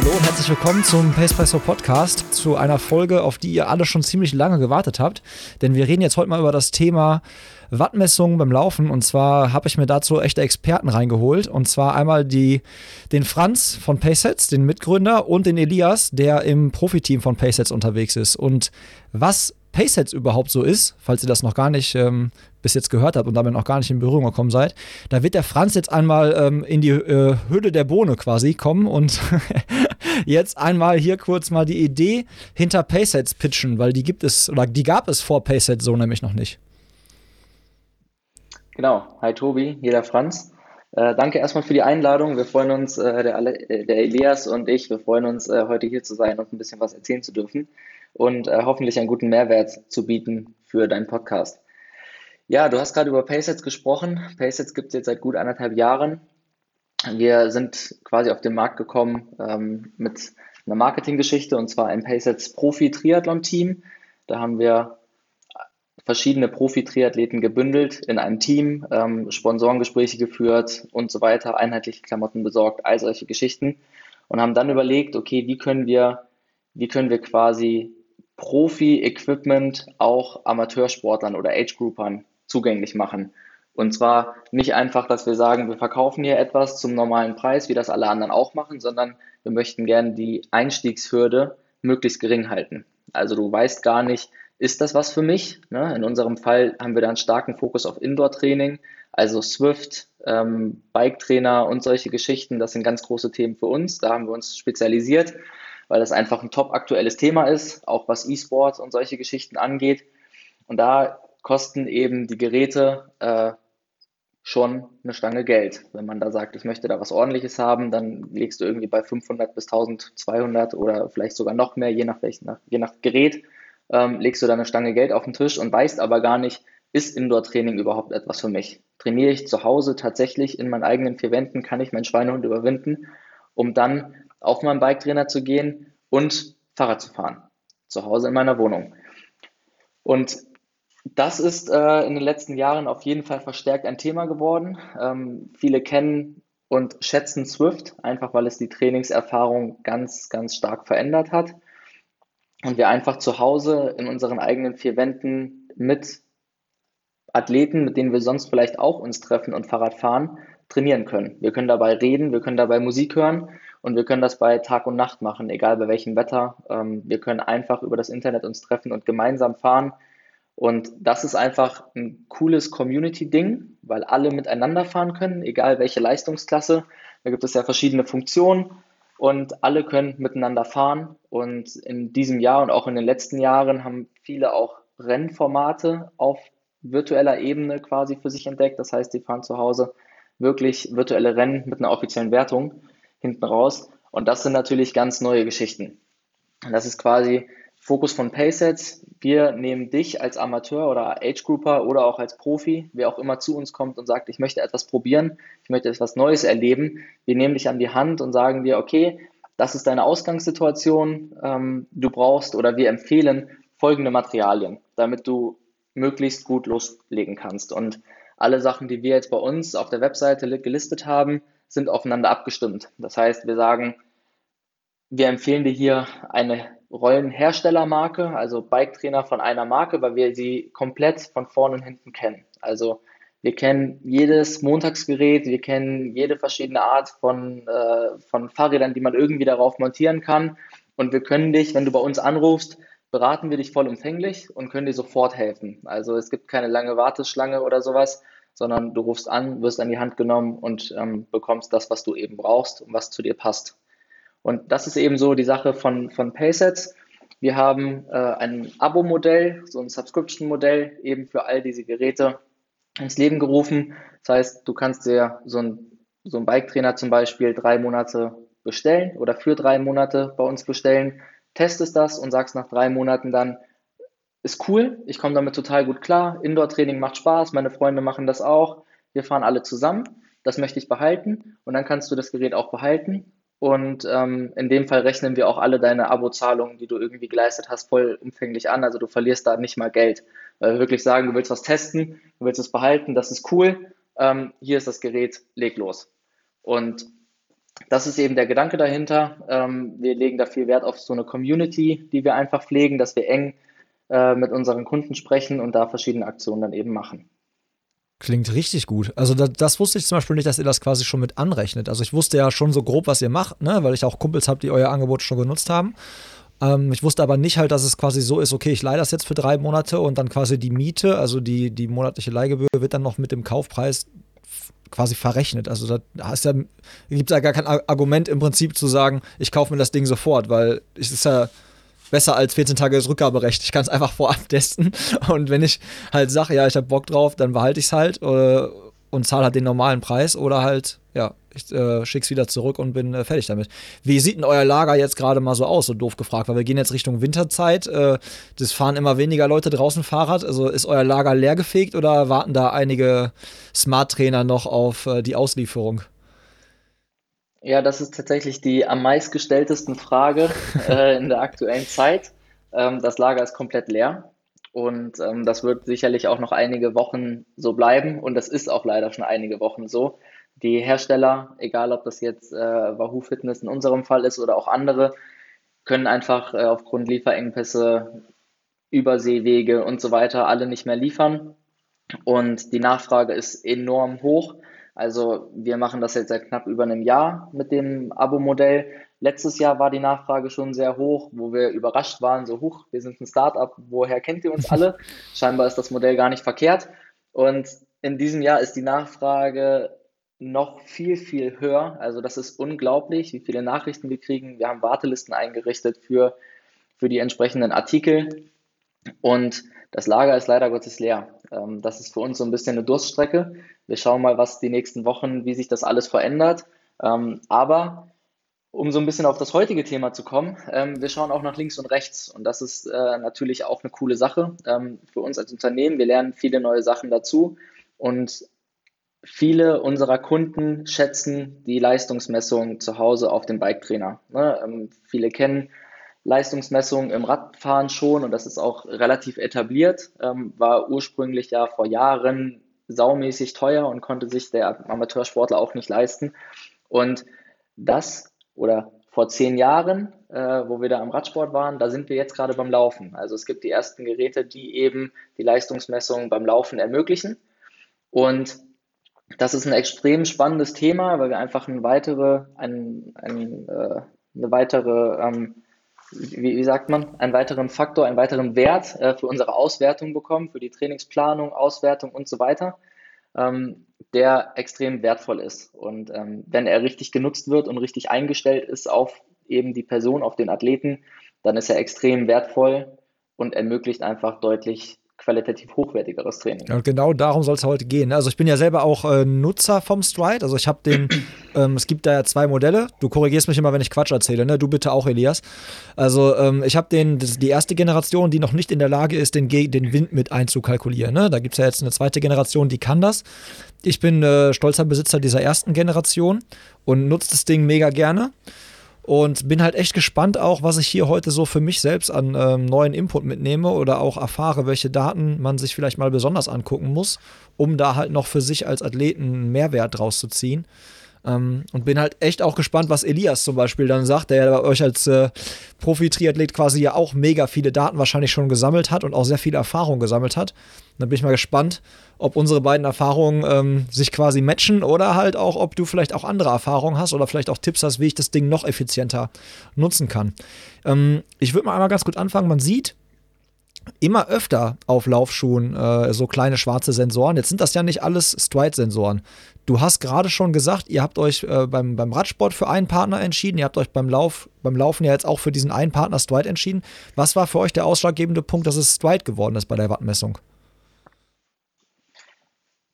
Hallo und herzlich willkommen zum Pace Pacepresso Podcast, zu einer Folge, auf die ihr alle schon ziemlich lange gewartet habt. Denn wir reden jetzt heute mal über das Thema Wattmessungen beim Laufen. Und zwar habe ich mir dazu echte Experten reingeholt. Und zwar einmal die, den Franz von Pacesets, den Mitgründer, und den Elias, der im Profiteam von Pacesets unterwegs ist. Und was Paysets überhaupt so ist, falls ihr das noch gar nicht ähm, bis jetzt gehört habt und damit noch gar nicht in Berührung gekommen seid, da wird der Franz jetzt einmal ähm, in die äh, Hülle der Bohne quasi kommen und jetzt einmal hier kurz mal die Idee hinter Paysets pitchen, weil die gibt es oder die gab es vor Paysets so nämlich noch nicht. Genau, hi Tobi, hier der Franz. Äh, danke erstmal für die Einladung. Wir freuen uns, äh, der, äh, der, Elias und ich, wir freuen uns, äh, heute hier zu sein und ein bisschen was erzählen zu dürfen und äh, hoffentlich einen guten Mehrwert zu bieten für deinen Podcast. Ja, du hast gerade über Paysets gesprochen. Paysets gibt es jetzt seit gut anderthalb Jahren. Wir sind quasi auf den Markt gekommen ähm, mit einer Marketinggeschichte und zwar ein Paysets Profi-Triathlon-Team. Da haben wir verschiedene Profi-Triathleten gebündelt in einem Team, ähm, Sponsorengespräche geführt und so weiter, einheitliche Klamotten besorgt, all solche Geschichten und haben dann überlegt, okay, wie können wir, wie können wir quasi Profi-Equipment auch Amateursportlern oder Age-Groupern zugänglich machen. Und zwar nicht einfach, dass wir sagen, wir verkaufen hier etwas zum normalen Preis, wie das alle anderen auch machen, sondern wir möchten gerne die Einstiegshürde möglichst gering halten. Also du weißt gar nicht, ist das was für mich? Ne? In unserem Fall haben wir da einen starken Fokus auf Indoor-Training, also Swift, ähm, Bike-Trainer und solche Geschichten. Das sind ganz große Themen für uns. Da haben wir uns spezialisiert weil das einfach ein top aktuelles Thema ist, auch was E-Sports und solche Geschichten angeht. Und da kosten eben die Geräte äh, schon eine Stange Geld. Wenn man da sagt, ich möchte da was ordentliches haben, dann legst du irgendwie bei 500 bis 1200 oder vielleicht sogar noch mehr, je nach, welchen, je nach Gerät, ähm, legst du da eine Stange Geld auf den Tisch und weißt aber gar nicht, ist Indoor-Training überhaupt etwas für mich? Trainiere ich zu Hause tatsächlich in meinen eigenen vier Wänden, kann ich meinen Schweinehund überwinden, um dann auf meinen Biketrainer zu gehen und Fahrrad zu fahren. Zu Hause in meiner Wohnung. Und das ist äh, in den letzten Jahren auf jeden Fall verstärkt ein Thema geworden. Ähm, viele kennen und schätzen Swift, einfach weil es die Trainingserfahrung ganz, ganz stark verändert hat. Und wir einfach zu Hause in unseren eigenen vier Wänden mit Athleten, mit denen wir sonst vielleicht auch uns treffen und Fahrrad fahren, trainieren können. Wir können dabei reden, wir können dabei Musik hören und wir können das bei Tag und Nacht machen, egal bei welchem Wetter. Ähm, wir können einfach über das Internet uns treffen und gemeinsam fahren. Und das ist einfach ein cooles Community-Ding, weil alle miteinander fahren können, egal welche Leistungsklasse. Da gibt es ja verschiedene Funktionen und alle können miteinander fahren. Und in diesem Jahr und auch in den letzten Jahren haben viele auch Rennformate auf virtueller Ebene quasi für sich entdeckt. Das heißt, die fahren zu Hause wirklich virtuelle Rennen mit einer offiziellen Wertung hinten raus. Und das sind natürlich ganz neue Geschichten. Und das ist quasi Fokus von Paysets. Wir nehmen dich als Amateur oder Age Grouper oder auch als Profi, wer auch immer zu uns kommt und sagt, ich möchte etwas probieren, ich möchte etwas Neues erleben. Wir nehmen dich an die Hand und sagen dir, okay, das ist deine Ausgangssituation, ähm, du brauchst oder wir empfehlen folgende Materialien, damit du möglichst gut loslegen kannst. Und alle Sachen, die wir jetzt bei uns auf der Webseite gelistet haben, sind aufeinander abgestimmt. Das heißt, wir sagen, wir empfehlen dir hier eine Rollenherstellermarke, also Bike-Trainer von einer Marke, weil wir sie komplett von vorne und hinten kennen. Also wir kennen jedes Montagsgerät, wir kennen jede verschiedene Art von, äh, von Fahrrädern, die man irgendwie darauf montieren kann. Und wir können dich, wenn du bei uns anrufst, beraten wir dich vollumfänglich und können dir sofort helfen. Also es gibt keine lange Warteschlange oder sowas, sondern du rufst an, wirst an die Hand genommen und ähm, bekommst das, was du eben brauchst und was zu dir passt. Und das ist eben so die Sache von, von Paysets. Wir haben äh, ein Abo-Modell, so ein Subscription-Modell eben für all diese Geräte, ins Leben gerufen. Das heißt, du kannst dir so ein so einen Bike-Trainer zum Beispiel drei Monate bestellen oder für drei Monate bei uns bestellen, testest das und sagst nach drei Monaten dann, ist cool, ich komme damit total gut klar, Indoor-Training macht Spaß, meine Freunde machen das auch, wir fahren alle zusammen, das möchte ich behalten und dann kannst du das Gerät auch behalten und ähm, in dem Fall rechnen wir auch alle deine Abo-Zahlungen, die du irgendwie geleistet hast, vollumfänglich an. Also du verlierst da nicht mal Geld. Weil wir wirklich sagen, du willst was testen, du willst es behalten, das ist cool. Ähm, hier ist das Gerät, leg los. Und das ist eben der Gedanke dahinter. Ähm, wir legen da viel Wert auf so eine Community, die wir einfach pflegen, dass wir eng äh, mit unseren Kunden sprechen und da verschiedene Aktionen dann eben machen. Klingt richtig gut. Also das, das, wusste ich zum Beispiel nicht, dass ihr das quasi schon mit anrechnet. Also ich wusste ja schon so grob, was ihr macht, ne? weil ich auch Kumpels habe, die euer Angebot schon genutzt haben. Ähm, ich wusste aber nicht halt, dass es quasi so ist, okay, ich leihe das jetzt für drei Monate und dann quasi die Miete, also die, die monatliche Leihgebühr wird dann noch mit dem Kaufpreis quasi verrechnet. Also da ja, gibt es ja gar kein Argument im Prinzip zu sagen, ich kaufe mir das Ding sofort, weil es ist ja besser als 14 Tage das Rückgaberecht. Ich kann es einfach vorab testen und wenn ich halt sage, ja, ich habe Bock drauf, dann behalte ich es halt äh, und zahle halt den normalen Preis oder halt, ja, ich äh, es wieder zurück und bin äh, fertig damit. Wie sieht denn euer Lager jetzt gerade mal so aus, so doof gefragt? Weil wir gehen jetzt Richtung Winterzeit. Äh, das fahren immer weniger Leute draußen Fahrrad. Also ist euer Lager leergefegt oder warten da einige Smart-Trainer noch auf äh, die Auslieferung? Ja, das ist tatsächlich die am meistgestelltesten Frage äh, in der aktuellen Zeit. Ähm, das Lager ist komplett leer. Und ähm, das wird sicherlich auch noch einige Wochen so bleiben. Und das ist auch leider schon einige Wochen so. Die Hersteller, egal ob das jetzt äh, Wahoo Fitness in unserem Fall ist oder auch andere, können einfach äh, aufgrund Lieferengpässe, Überseewege und so weiter alle nicht mehr liefern. Und die Nachfrage ist enorm hoch. Also wir machen das jetzt seit knapp über einem Jahr mit dem Abo-Modell. Letztes Jahr war die Nachfrage schon sehr hoch, wo wir überrascht waren, so hoch, wir sind ein Startup, woher kennt ihr uns alle? Scheinbar ist das Modell gar nicht verkehrt. Und in diesem Jahr ist die Nachfrage noch viel, viel höher. Also das ist unglaublich, wie viele Nachrichten wir kriegen. Wir haben Wartelisten eingerichtet für, für die entsprechenden Artikel und das Lager ist leider Gottes leer. Ähm, das ist für uns so ein bisschen eine Durststrecke. Wir schauen mal, was die nächsten Wochen, wie sich das alles verändert. Ähm, aber um so ein bisschen auf das heutige Thema zu kommen, ähm, wir schauen auch nach links und rechts und das ist äh, natürlich auch eine coole Sache für uns als Unternehmen. Wir lernen viele neue Sachen dazu und viele unserer Kunden schätzen die Leistungsmessung zu Hause auf dem Bike-Trainer. Ne? Ähm, viele kennen Leistungsmessungen im Radfahren schon und das ist auch relativ etabliert, ähm, war ursprünglich ja vor Jahren saumäßig teuer und konnte sich der Amateursportler auch nicht leisten. Und das oder vor zehn Jahren, äh, wo wir da am Radsport waren, da sind wir jetzt gerade beim Laufen. Also es gibt die ersten Geräte, die eben die Leistungsmessung beim Laufen ermöglichen. Und das ist ein extrem spannendes Thema, weil wir einfach eine weitere, ein, ein, äh, eine weitere, ähm, wie, wie, sagt man, einen weiteren Faktor, einen weiteren Wert äh, für unsere Auswertung bekommen, für die Trainingsplanung, Auswertung und so weiter, ähm, der extrem wertvoll ist. Und ähm, wenn er richtig genutzt wird und richtig eingestellt ist auf eben die Person, auf den Athleten, dann ist er extrem wertvoll und ermöglicht einfach deutlich qualitativ hochwertigeres Training. Ja, und genau darum soll es heute gehen. Ne? Also ich bin ja selber auch äh, Nutzer vom Stride. Also ich habe den, ähm, es gibt da ja zwei Modelle. Du korrigierst mich immer, wenn ich Quatsch erzähle, ne? Du bitte auch, Elias. Also ähm, ich habe den, die erste Generation, die noch nicht in der Lage ist, den, den Wind mit einzukalkulieren. Ne? Da gibt es ja jetzt eine zweite Generation, die kann das. Ich bin äh, stolzer Besitzer dieser ersten Generation und nutze das Ding mega gerne. Und bin halt echt gespannt auch, was ich hier heute so für mich selbst an ähm, neuen Input mitnehme oder auch erfahre, welche Daten man sich vielleicht mal besonders angucken muss, um da halt noch für sich als Athleten einen Mehrwert draus zu ziehen. Ähm, und bin halt echt auch gespannt, was Elias zum Beispiel dann sagt, der ja bei euch als äh, Profi-Triathlet quasi ja auch mega viele Daten wahrscheinlich schon gesammelt hat und auch sehr viele Erfahrungen gesammelt hat. Und dann bin ich mal gespannt, ob unsere beiden Erfahrungen ähm, sich quasi matchen oder halt auch, ob du vielleicht auch andere Erfahrungen hast oder vielleicht auch Tipps hast, wie ich das Ding noch effizienter nutzen kann. Ähm, ich würde mal einmal ganz gut anfangen. Man sieht, immer öfter auf Laufschuhen äh, so kleine schwarze Sensoren. Jetzt sind das ja nicht alles Stride-Sensoren. Du hast gerade schon gesagt, ihr habt euch äh, beim, beim Radsport für einen Partner entschieden. Ihr habt euch beim, Lauf, beim Laufen ja jetzt auch für diesen einen Partner Stride entschieden. Was war für euch der ausschlaggebende Punkt, dass es Stride geworden ist bei der Wattmessung?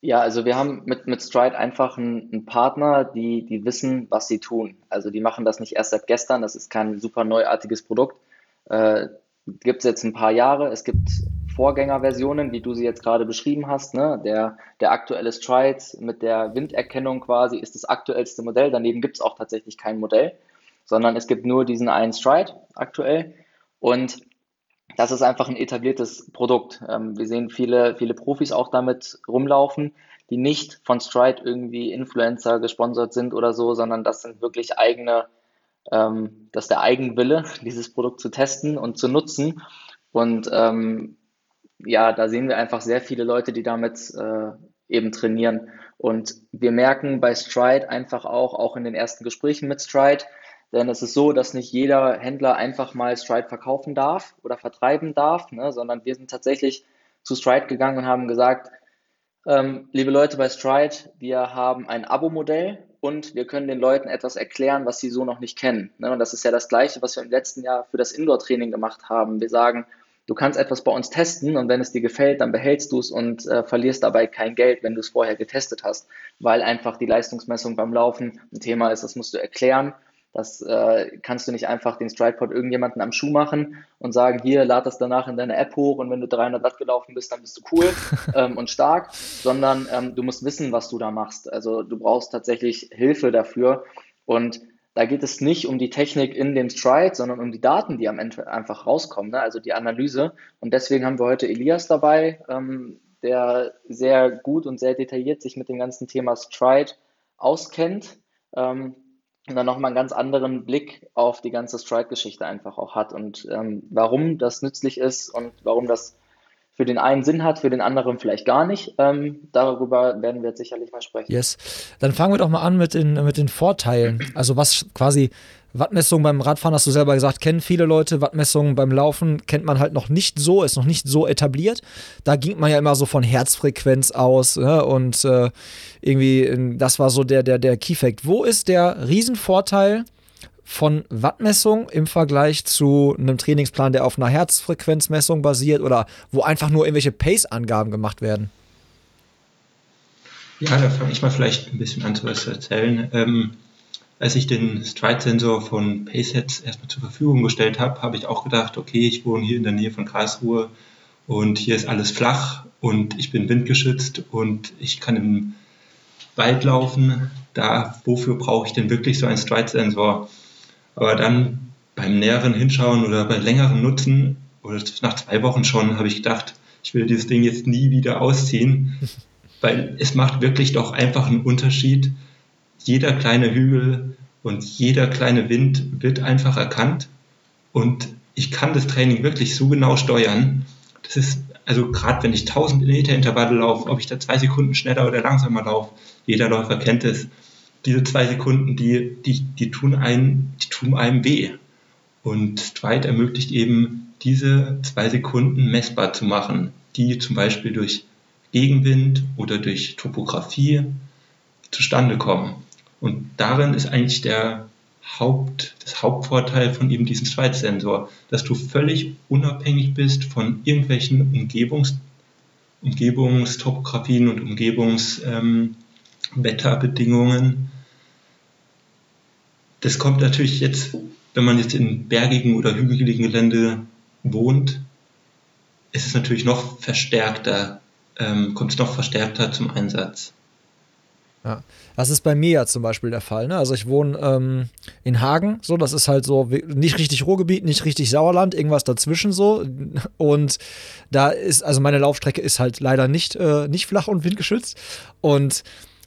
Ja, also wir haben mit, mit Stride einfach einen, einen Partner, die, die wissen, was sie tun. Also die machen das nicht erst seit gestern, das ist kein super neuartiges Produkt. Äh, gibt es jetzt ein paar Jahre. Es gibt Vorgängerversionen, wie du sie jetzt gerade beschrieben hast. Ne? Der, der aktuelle Stride mit der Winderkennung quasi ist das aktuellste Modell. Daneben gibt es auch tatsächlich kein Modell, sondern es gibt nur diesen einen Stride aktuell. Und das ist einfach ein etabliertes Produkt. Ähm, wir sehen viele, viele Profis auch damit rumlaufen, die nicht von Stride irgendwie Influencer gesponsert sind oder so, sondern das sind wirklich eigene, ähm, das ist der Eigenwille, dieses Produkt zu testen und zu nutzen. Und ähm, ja, da sehen wir einfach sehr viele Leute, die damit äh, eben trainieren. Und wir merken bei Stride einfach auch, auch in den ersten Gesprächen mit Stride, denn es ist so, dass nicht jeder Händler einfach mal Stride verkaufen darf oder vertreiben darf, ne, sondern wir sind tatsächlich zu Stride gegangen und haben gesagt, ähm, liebe Leute bei Stride, wir haben ein Abo-Modell und wir können den Leuten etwas erklären, was sie so noch nicht kennen. Ne? Und das ist ja das Gleiche, was wir im letzten Jahr für das Indoor-Training gemacht haben. Wir sagen, du kannst etwas bei uns testen und wenn es dir gefällt, dann behältst du es und äh, verlierst dabei kein Geld, wenn du es vorher getestet hast, weil einfach die Leistungsmessung beim Laufen ein Thema ist, das musst du erklären das äh, kannst du nicht einfach den StridePod irgendjemanden am Schuh machen und sagen, hier, lad das danach in deine App hoch und wenn du 300 Watt gelaufen bist, dann bist du cool ähm, und stark, sondern ähm, du musst wissen, was du da machst. Also du brauchst tatsächlich Hilfe dafür und da geht es nicht um die Technik in dem Stride, sondern um die Daten, die am Ende einfach rauskommen, ne? also die Analyse. Und deswegen haben wir heute Elias dabei, ähm, der sehr gut und sehr detailliert sich mit dem ganzen Thema Stride auskennt. Ähm, und dann nochmal einen ganz anderen Blick auf die ganze Strike-Geschichte einfach auch hat und ähm, warum das nützlich ist und warum das für den einen Sinn hat, für den anderen vielleicht gar nicht. Ähm, darüber werden wir jetzt sicherlich mal sprechen. Yes. Dann fangen wir doch mal an mit den, mit den Vorteilen. Also was quasi Wattmessungen beim Radfahren, hast du selber gesagt, kennen viele Leute. Wattmessungen beim Laufen kennt man halt noch nicht so, ist noch nicht so etabliert. Da ging man ja immer so von Herzfrequenz aus ja, und äh, irgendwie, das war so der, der, der Key-Fact. Wo ist der Riesenvorteil von Wattmessung im Vergleich zu einem Trainingsplan, der auf einer Herzfrequenzmessung basiert oder wo einfach nur irgendwelche Pace-Angaben gemacht werden? Ja, da fange ich mal vielleicht ein bisschen an zu erzählen. Ähm, als ich den Stride-Sensor von Paceheads erstmal zur Verfügung gestellt habe, habe ich auch gedacht, okay, ich wohne hier in der Nähe von Karlsruhe und hier ist alles flach und ich bin windgeschützt und ich kann im Wald laufen. Da, wofür brauche ich denn wirklich so einen Stride-Sensor? Aber dann beim näheren Hinschauen oder bei längerem Nutzen oder nach zwei Wochen schon habe ich gedacht, ich will dieses Ding jetzt nie wieder ausziehen, weil es macht wirklich doch einfach einen Unterschied, jeder kleine Hügel und jeder kleine Wind wird einfach erkannt und ich kann das Training wirklich so genau steuern. Das ist, also gerade wenn ich 1000 Meter Intervalle laufe, ob ich da zwei Sekunden schneller oder langsamer laufe, jeder Läufer kennt es. Diese zwei Sekunden, die, die, die, tun einem, die tun einem weh. Und Stride ermöglicht eben, diese zwei Sekunden messbar zu machen, die zum Beispiel durch Gegenwind oder durch Topografie zustande kommen. Und darin ist eigentlich der Haupt, das Hauptvorteil von eben diesem Zweitsensor, dass du völlig unabhängig bist von irgendwelchen Umgebungs, Umgebungstopografien und Umgebungswetterbedingungen. Ähm, das kommt natürlich jetzt, wenn man jetzt in bergigen oder hügeligen Gelände wohnt, ist es natürlich noch verstärkter, ähm, kommt es noch verstärkter zum Einsatz. Ja. Das ist bei mir ja zum Beispiel der Fall. Ne? Also ich wohne ähm, in Hagen, so, das ist halt so nicht richtig Ruhrgebiet, nicht richtig Sauerland, irgendwas dazwischen so. Und da ist, also meine Laufstrecke ist halt leider nicht, äh, nicht flach und windgeschützt. Und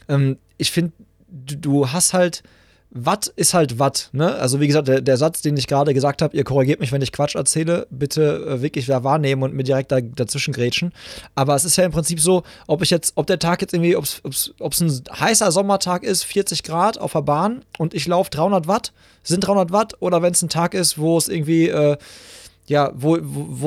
ähm, ich finde, du hast halt Watt ist halt Watt. Ne? Also wie gesagt, der, der Satz, den ich gerade gesagt habe, ihr korrigiert mich, wenn ich Quatsch erzähle, bitte äh, wirklich da wahrnehmen und mir direkt da, dazwischen grätschen. Aber es ist ja im Prinzip so, ob ich jetzt, ob der Tag jetzt irgendwie, ob es ein heißer Sommertag ist, 40 Grad auf der Bahn und ich laufe 300 Watt, sind 300 Watt, oder wenn es ein Tag ist, wo es irgendwie, äh, ja, wo,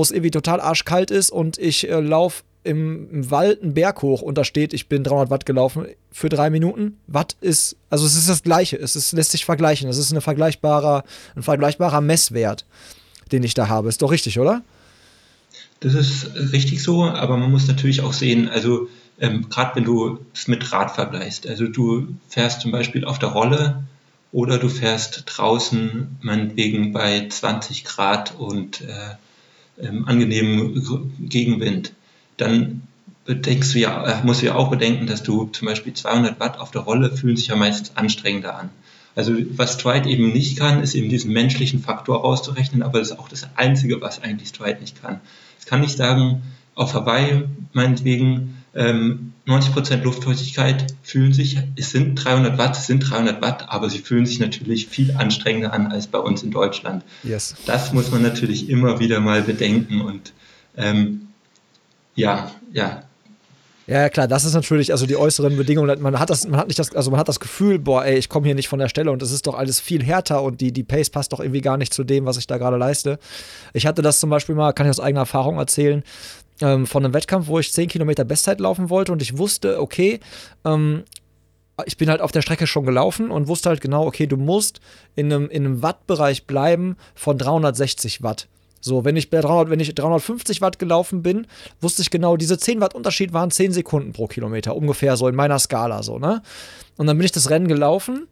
es irgendwie total arschkalt ist und ich äh, laufe im, Wald einen Berg hoch und da steht, ich bin 300 Watt gelaufen für drei Minuten. Watt ist, also es ist das Gleiche, es ist, lässt sich vergleichen. Es ist eine vergleichbarer, ein vergleichbarer Messwert, den ich da habe. Ist doch richtig, oder? Das ist richtig so, aber man muss natürlich auch sehen, also ähm, gerade wenn du es mit Rad vergleichst. Also du fährst zum Beispiel auf der Rolle oder du fährst draußen meinetwegen bei 20 Grad und äh, ähm, angenehmem Gegenwind, dann bedenkst du ja, äh, musst du ja auch bedenken, dass du zum Beispiel 200 Watt auf der Rolle fühlen sich ja meistens anstrengender an. Also was Stride eben nicht kann, ist eben diesen menschlichen Faktor rauszurechnen, aber das ist auch das Einzige, was eigentlich Stride nicht kann. Es kann nicht sagen, auf Hawaii meinetwegen ähm, 90% Luftfeuchtigkeit fühlen sich, es sind 300 Watt, es sind 300 Watt, aber sie fühlen sich natürlich viel anstrengender an als bei uns in Deutschland. Yes. Das muss man natürlich immer wieder mal bedenken und ähm, ja, ja, ja, klar, das ist natürlich, also die äußeren Bedingungen, man hat das, man hat nicht das, also man hat das Gefühl, boah, ey, ich komme hier nicht von der Stelle und es ist doch alles viel härter und die, die Pace passt doch irgendwie gar nicht zu dem, was ich da gerade leiste. Ich hatte das zum Beispiel mal, kann ich aus eigener Erfahrung erzählen, ähm, von einem Wettkampf, wo ich 10 Kilometer Bestzeit laufen wollte und ich wusste, okay, ähm, ich bin halt auf der Strecke schon gelaufen und wusste halt genau, okay, du musst in einem, in einem Wattbereich bleiben von 360 Watt. So, wenn ich, bei 300, wenn ich 350 Watt gelaufen bin, wusste ich genau, diese 10 Watt Unterschied waren 10 Sekunden pro Kilometer, ungefähr so in meiner Skala so, ne? Und dann bin ich das Rennen gelaufen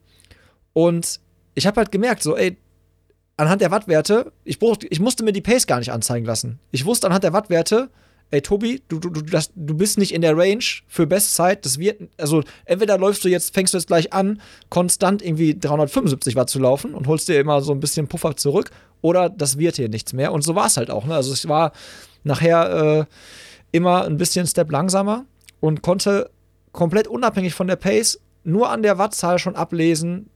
und ich habe halt gemerkt, so, ey, anhand der Wattwerte, ich, brauch, ich musste mir die Pace gar nicht anzeigen lassen. Ich wusste anhand der Wattwerte, ey Tobi, du, du, das, du bist nicht in der Range für Bestzeit. Das wird, also entweder läufst du jetzt, fängst du jetzt gleich an, konstant irgendwie 375 Watt zu laufen und holst dir immer so ein bisschen Puffer zurück, oder das wird hier nichts mehr. Und so war es halt auch. Ne? Also ich war nachher äh, immer ein bisschen Step langsamer und konnte komplett unabhängig von der Pace nur an der Wattzahl schon ablesen,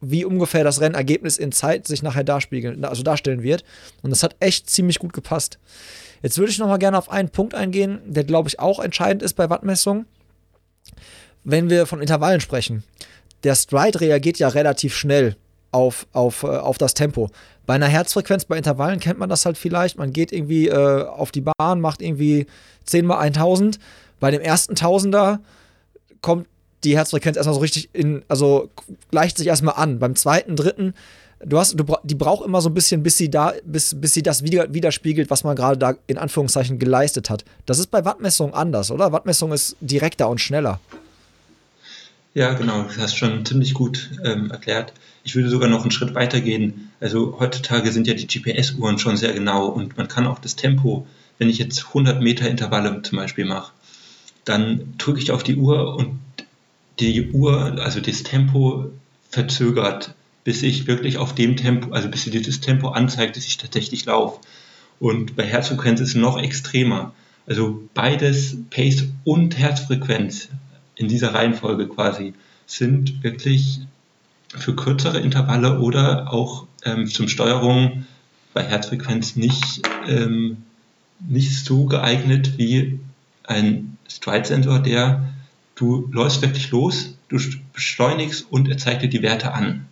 wie ungefähr das Rennergebnis in Zeit sich nachher darspiegeln, also darstellen wird. Und das hat echt ziemlich gut gepasst. Jetzt würde ich noch mal gerne auf einen Punkt eingehen, der glaube ich auch entscheidend ist bei Wattmessungen. Wenn wir von Intervallen sprechen, der Stride reagiert ja relativ schnell auf, auf, äh, auf das Tempo. Bei einer Herzfrequenz, bei Intervallen kennt man das halt vielleicht. Man geht irgendwie äh, auf die Bahn, macht irgendwie 10 mal 1000. Bei dem ersten Tausender kommt die Herzfrequenz erstmal so richtig in, also gleicht sich erstmal an. Beim zweiten, dritten du hast, du, die braucht immer so ein bisschen, bis sie da, bis, bis sie das widerspiegelt, was man gerade da in Anführungszeichen geleistet hat. Das ist bei Wattmessungen anders, oder? Wattmessung ist direkter und schneller. Ja, genau, das hast schon ziemlich gut ähm, erklärt. Ich würde sogar noch einen Schritt weiter gehen. Also heutzutage sind ja die GPS-Uhren schon sehr genau und man kann auch das Tempo, wenn ich jetzt 100 Meter Intervalle zum Beispiel mache, dann drücke ich auf die Uhr und die Uhr, also das Tempo verzögert bis ich wirklich auf dem Tempo, also bis sie dieses Tempo anzeigt, dass ich tatsächlich laufe. Und bei Herzfrequenz ist es noch extremer. Also beides, Pace und Herzfrequenz in dieser Reihenfolge quasi, sind wirklich für kürzere Intervalle oder auch ähm, zum Steuerung bei Herzfrequenz nicht, ähm, nicht so geeignet wie ein Stride-Sensor, der du läufst wirklich los, du beschleunigst und er zeigt dir die Werte an.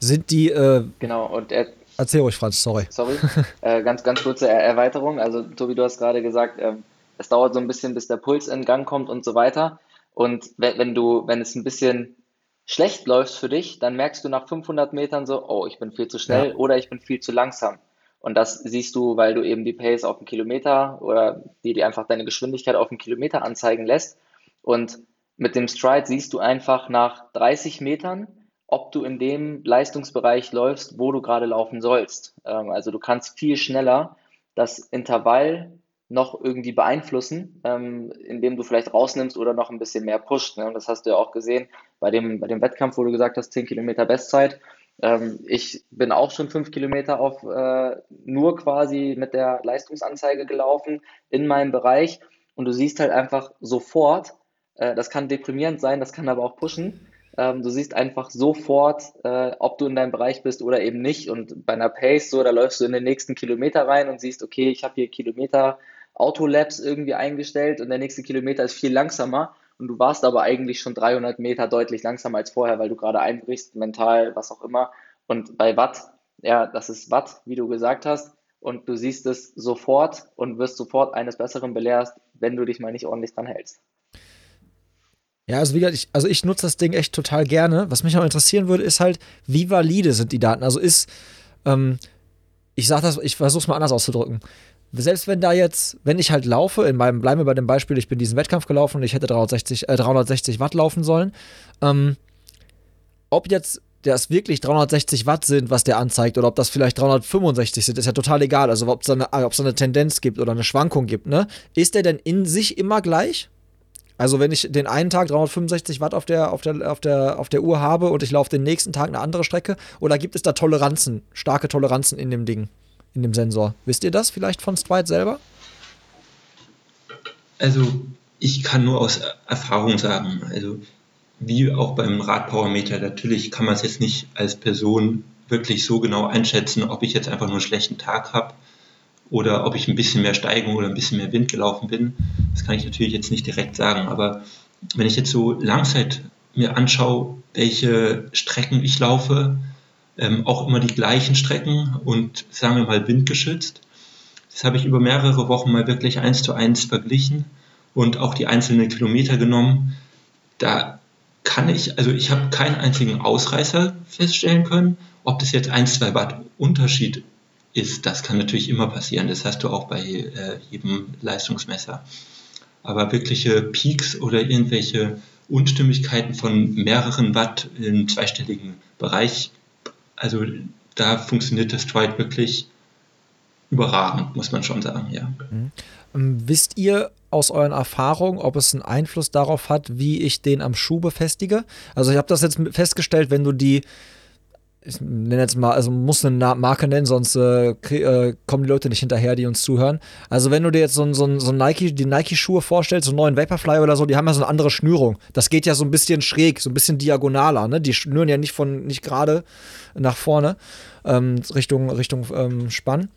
Sind die. Äh, genau, und er. Erzähl ruhig, Franz, sorry. Sorry. äh, ganz, ganz kurze Erweiterung. Also, Tobi, du hast gerade gesagt, äh, es dauert so ein bisschen, bis der Puls in Gang kommt und so weiter. Und wenn, wenn du, wenn es ein bisschen schlecht läuft für dich, dann merkst du nach 500 Metern so, oh, ich bin viel zu schnell ja. oder ich bin viel zu langsam. Und das siehst du, weil du eben die Pace auf einen Kilometer oder die dir einfach deine Geschwindigkeit auf einen Kilometer anzeigen lässt. Und mit dem Stride siehst du einfach nach 30 Metern, ob du in dem Leistungsbereich läufst, wo du gerade laufen sollst. Ähm, also du kannst viel schneller das Intervall noch irgendwie beeinflussen, ähm, indem du vielleicht rausnimmst oder noch ein bisschen mehr pusht. Ne? Und das hast du ja auch gesehen bei dem, bei dem Wettkampf, wo du gesagt hast, 10 Kilometer Bestzeit. Ähm, ich bin auch schon 5 Kilometer auf äh, nur quasi mit der Leistungsanzeige gelaufen in meinem Bereich. Und du siehst halt einfach sofort, äh, das kann deprimierend sein, das kann aber auch pushen, ähm, du siehst einfach sofort, äh, ob du in deinem Bereich bist oder eben nicht. Und bei einer Pace, so, da läufst du in den nächsten Kilometer rein und siehst, okay, ich habe hier Kilometer Autolabs irgendwie eingestellt und der nächste Kilometer ist viel langsamer. Und du warst aber eigentlich schon 300 Meter deutlich langsamer als vorher, weil du gerade einbrichst, mental, was auch immer. Und bei Watt, ja, das ist Watt, wie du gesagt hast. Und du siehst es sofort und wirst sofort eines Besseren belehrt, wenn du dich mal nicht ordentlich dran hältst. Ja, also wie gesagt, ich, also ich nutze das Ding echt total gerne. Was mich auch interessieren würde, ist halt, wie valide sind die Daten? Also ist, ähm, ich sage das, ich versuche es mal anders auszudrücken. selbst wenn da jetzt, wenn ich halt laufe, in meinem, bleiben wir bei dem Beispiel, ich bin diesen Wettkampf gelaufen und ich hätte 360, äh, 360 Watt laufen sollen, ähm, ob jetzt das wirklich 360 Watt sind, was der anzeigt, oder ob das vielleicht 365 sind, ist ja total egal. Also ob es eine, eine Tendenz gibt oder eine Schwankung gibt, ne? Ist der denn in sich immer gleich? Also wenn ich den einen Tag 365 Watt auf der, auf der, auf der, auf der Uhr habe und ich laufe den nächsten Tag eine andere Strecke, oder gibt es da Toleranzen, starke Toleranzen in dem Ding, in dem Sensor? Wisst ihr das vielleicht von Stride selber? Also ich kann nur aus Erfahrung sagen, also wie auch beim Radpowermeter, natürlich kann man es jetzt nicht als Person wirklich so genau einschätzen, ob ich jetzt einfach nur einen schlechten Tag habe oder ob ich ein bisschen mehr Steigung oder ein bisschen mehr Wind gelaufen bin. Das kann ich natürlich jetzt nicht direkt sagen, aber wenn ich jetzt so Langzeit mir anschaue, welche Strecken ich laufe, ähm, auch immer die gleichen Strecken und sagen wir mal windgeschützt. Das habe ich über mehrere Wochen mal wirklich eins zu eins verglichen und auch die einzelnen Kilometer genommen. Da kann ich, also ich habe keinen einzigen Ausreißer feststellen können. Ob das jetzt 1, 2 Watt Unterschied ist, das kann natürlich immer passieren. Das hast du auch bei äh, jedem Leistungsmesser. Aber wirkliche Peaks oder irgendwelche Unstimmigkeiten von mehreren Watt im zweistelligen Bereich, also da funktioniert das Stride wirklich überragend, muss man schon sagen, ja. Mhm. Ähm, wisst ihr aus euren Erfahrungen, ob es einen Einfluss darauf hat, wie ich den am Schuh befestige? Also ich habe das jetzt festgestellt, wenn du die ich nenne jetzt mal, also muss eine Marke nennen, sonst äh, äh, kommen die Leute nicht hinterher, die uns zuhören. Also wenn du dir jetzt so, so, so Nike, die Nike-Schuhe vorstellst, so einen neuen Vaporfly oder so, die haben ja so eine andere Schnürung. Das geht ja so ein bisschen schräg, so ein bisschen diagonaler, ne? Die schnüren ja nicht von, nicht gerade nach vorne, ähm, Richtung, Richtung ähm, Spann.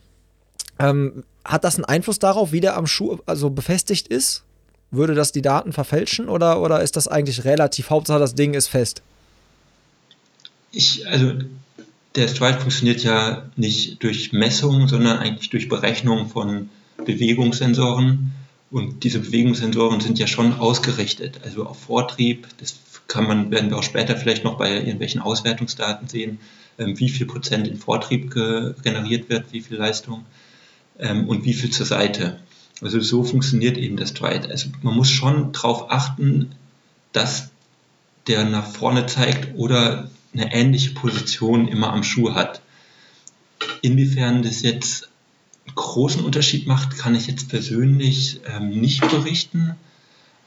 Ähm, hat das einen Einfluss darauf, wie der am Schuh also befestigt ist? Würde das die Daten verfälschen oder, oder ist das eigentlich relativ Hauptsache, das Ding ist fest? Ich, also der Stride funktioniert ja nicht durch Messungen, sondern eigentlich durch Berechnung von Bewegungssensoren. Und diese Bewegungssensoren sind ja schon ausgerichtet, also auf Vortrieb. Das kann man, werden wir auch später vielleicht noch bei irgendwelchen Auswertungsdaten sehen, ähm, wie viel Prozent in Vortrieb generiert wird, wie viel Leistung ähm, und wie viel zur Seite. Also so funktioniert eben das Stride. Also man muss schon darauf achten, dass der nach vorne zeigt oder eine ähnliche Position immer am Schuh hat. Inwiefern das jetzt einen großen Unterschied macht, kann ich jetzt persönlich ähm, nicht berichten.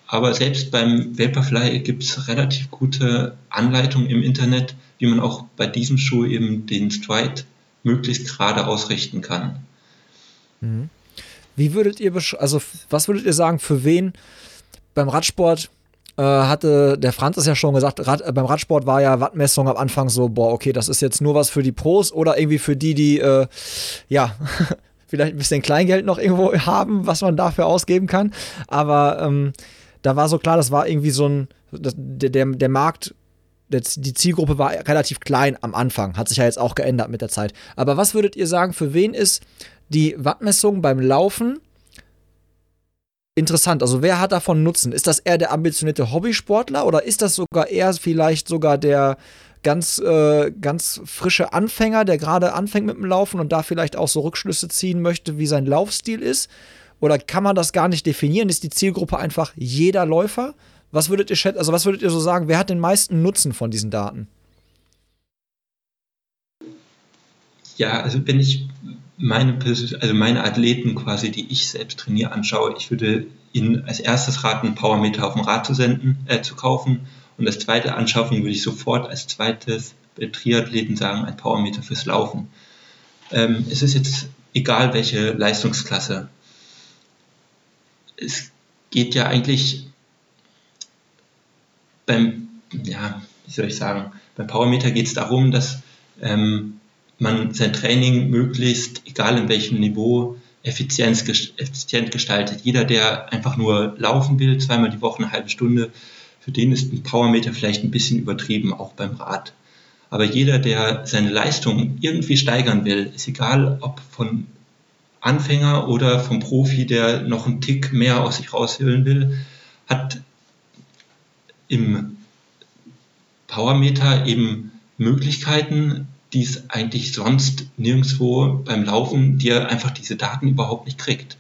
Aber selbst beim Vaporfly gibt es relativ gute Anleitungen im Internet, wie man auch bei diesem Schuh eben den Stride möglichst gerade ausrichten kann. Mhm. Wie würdet ihr, also was würdet ihr sagen, für wen beim Radsport äh, hatte, der Franz ist ja schon gesagt, Rad, äh, beim Radsport war ja Wattmessung am Anfang so, boah, okay, das ist jetzt nur was für die Pros oder irgendwie für die, die, äh, ja, vielleicht ein bisschen Kleingeld noch irgendwo haben, was man dafür ausgeben kann. Aber ähm, da war so klar, das war irgendwie so ein, das, der, der Markt die Zielgruppe war relativ klein am Anfang, hat sich ja jetzt auch geändert mit der Zeit. Aber was würdet ihr sagen, für wen ist die Wattmessung beim Laufen interessant? Also wer hat davon Nutzen? Ist das eher der ambitionierte Hobbysportler oder ist das sogar eher vielleicht sogar der ganz, äh, ganz frische Anfänger, der gerade anfängt mit dem Laufen und da vielleicht auch so Rückschlüsse ziehen möchte, wie sein Laufstil ist? Oder kann man das gar nicht definieren? Ist die Zielgruppe einfach jeder Läufer? Was würdet ihr also was würdet ihr so sagen, wer hat den meisten Nutzen von diesen Daten? Ja, also wenn ich meine, also meine Athleten quasi, die ich selbst trainiere, anschaue, ich würde ihnen als erstes raten, Powermeter auf dem Rad zu senden, äh, zu kaufen. Und als zweite Anschaffung würde ich sofort als zweites bei Triathleten sagen, ein Powermeter fürs Laufen. Ähm, es ist jetzt egal, welche Leistungsklasse. Es geht ja eigentlich beim, ja, wie soll ich sagen, beim Powermeter geht es darum, dass ähm, man sein Training möglichst, egal in welchem Niveau, effizient, gestaltet. Jeder, der einfach nur laufen will, zweimal die Woche eine halbe Stunde, für den ist ein Powermeter vielleicht ein bisschen übertrieben, auch beim Rad. Aber jeder, der seine Leistung irgendwie steigern will, ist egal, ob von Anfänger oder vom Profi, der noch einen Tick mehr aus sich raushöhlen will, hat im Powermeter eben Möglichkeiten, die es eigentlich sonst nirgendwo beim Laufen dir einfach diese Daten überhaupt nicht kriegt.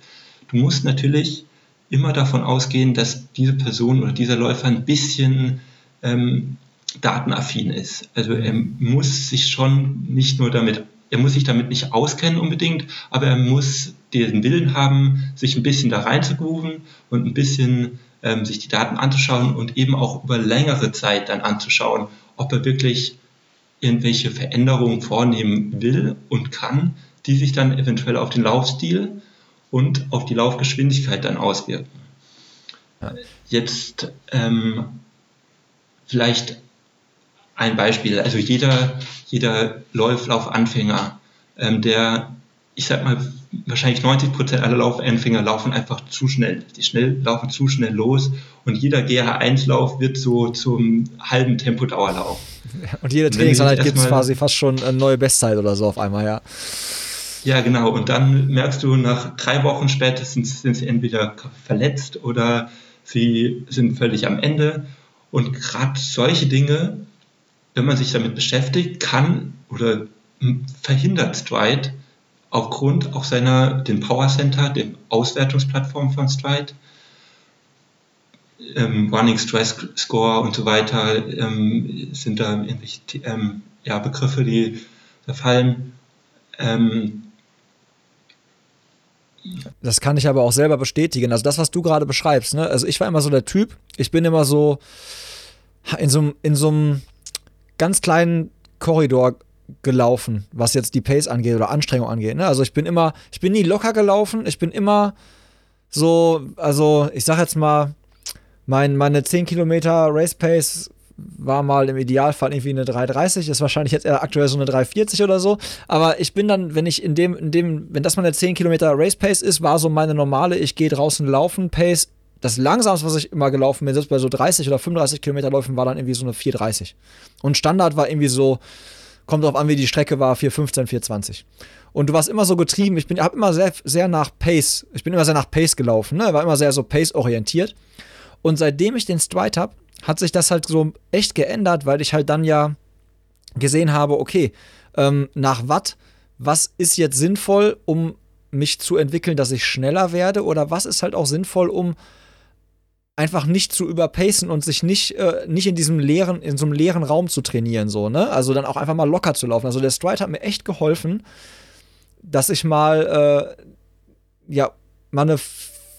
Du musst natürlich immer davon ausgehen, dass diese Person oder dieser Läufer ein bisschen ähm, datenaffin ist. Also er muss sich schon nicht nur damit, er muss sich damit nicht auskennen unbedingt, aber er muss den Willen haben, sich ein bisschen da reinzugrooven und ein bisschen ähm, sich die Daten anzuschauen und eben auch über längere Zeit dann anzuschauen, ob er wirklich irgendwelche Veränderungen vornehmen will und kann, die sich dann eventuell auf den Laufstil und auf die Laufgeschwindigkeit dann auswirken. Ja. Jetzt ähm, vielleicht ein Beispiel. Also jeder, jeder Lauf, Laufanfänger, ähm, der, ich sag mal, wahrscheinlich 90 Prozent aller Laufanfänger laufen einfach zu schnell. Die schnell, laufen zu schnell los und jeder GH1-Lauf wird so zum halben Tempodauerlauf. Und jede Trainingseinheit gibt es quasi fast schon eine neue Bestzeit oder so auf einmal, ja. Ja, genau. Und dann merkst du, nach drei Wochen spätestens sind sie entweder verletzt oder sie sind völlig am Ende. Und gerade solche Dinge, wenn man sich damit beschäftigt, kann oder verhindert Stride aufgrund auch seiner, den Power Center, dem Auswertungsplattform von Stride, ähm, Running Stress Score und so weiter, ähm, sind da irgendwelche ähm, ja, Begriffe, die da fallen. Ähm, das kann ich aber auch selber bestätigen. Also das, was du gerade beschreibst, ne? Also ich war immer so der Typ, ich bin immer so in so, in so einem ganz kleinen Korridor gelaufen, was jetzt die Pace angeht oder Anstrengung angeht. Ne? Also ich bin immer, ich bin nie locker gelaufen, ich bin immer so, also ich sag jetzt mal, mein, meine 10 Kilometer Race Pace war mal im Idealfall irgendwie eine 3,30, ist wahrscheinlich jetzt eher aktuell so eine 3,40 oder so. Aber ich bin dann, wenn ich in dem, in dem, wenn das meine 10 Kilometer Race Pace ist, war so meine normale, ich gehe draußen laufen Pace. Das langsamste, was ich immer gelaufen bin, selbst bei so 30 oder 35 Kilometer Läufen, war dann irgendwie so eine 4,30. Und Standard war irgendwie so, kommt drauf an, wie die Strecke war, 4,15, 4,20. Und du warst immer so getrieben, ich bin, habe immer sehr, sehr nach Pace, ich bin immer sehr nach Pace gelaufen, ne? war immer sehr so Pace-orientiert. Und seitdem ich den Stride habe, hat sich das halt so echt geändert, weil ich halt dann ja gesehen habe, okay, ähm, nach Watt, was ist jetzt sinnvoll, um mich zu entwickeln, dass ich schneller werde oder was ist halt auch sinnvoll, um einfach nicht zu überpacen und sich nicht, äh, nicht in diesem leeren, in so einem leeren Raum zu trainieren, so, ne? Also dann auch einfach mal locker zu laufen. Also der Stride hat mir echt geholfen, dass ich mal, äh, ja, mal eine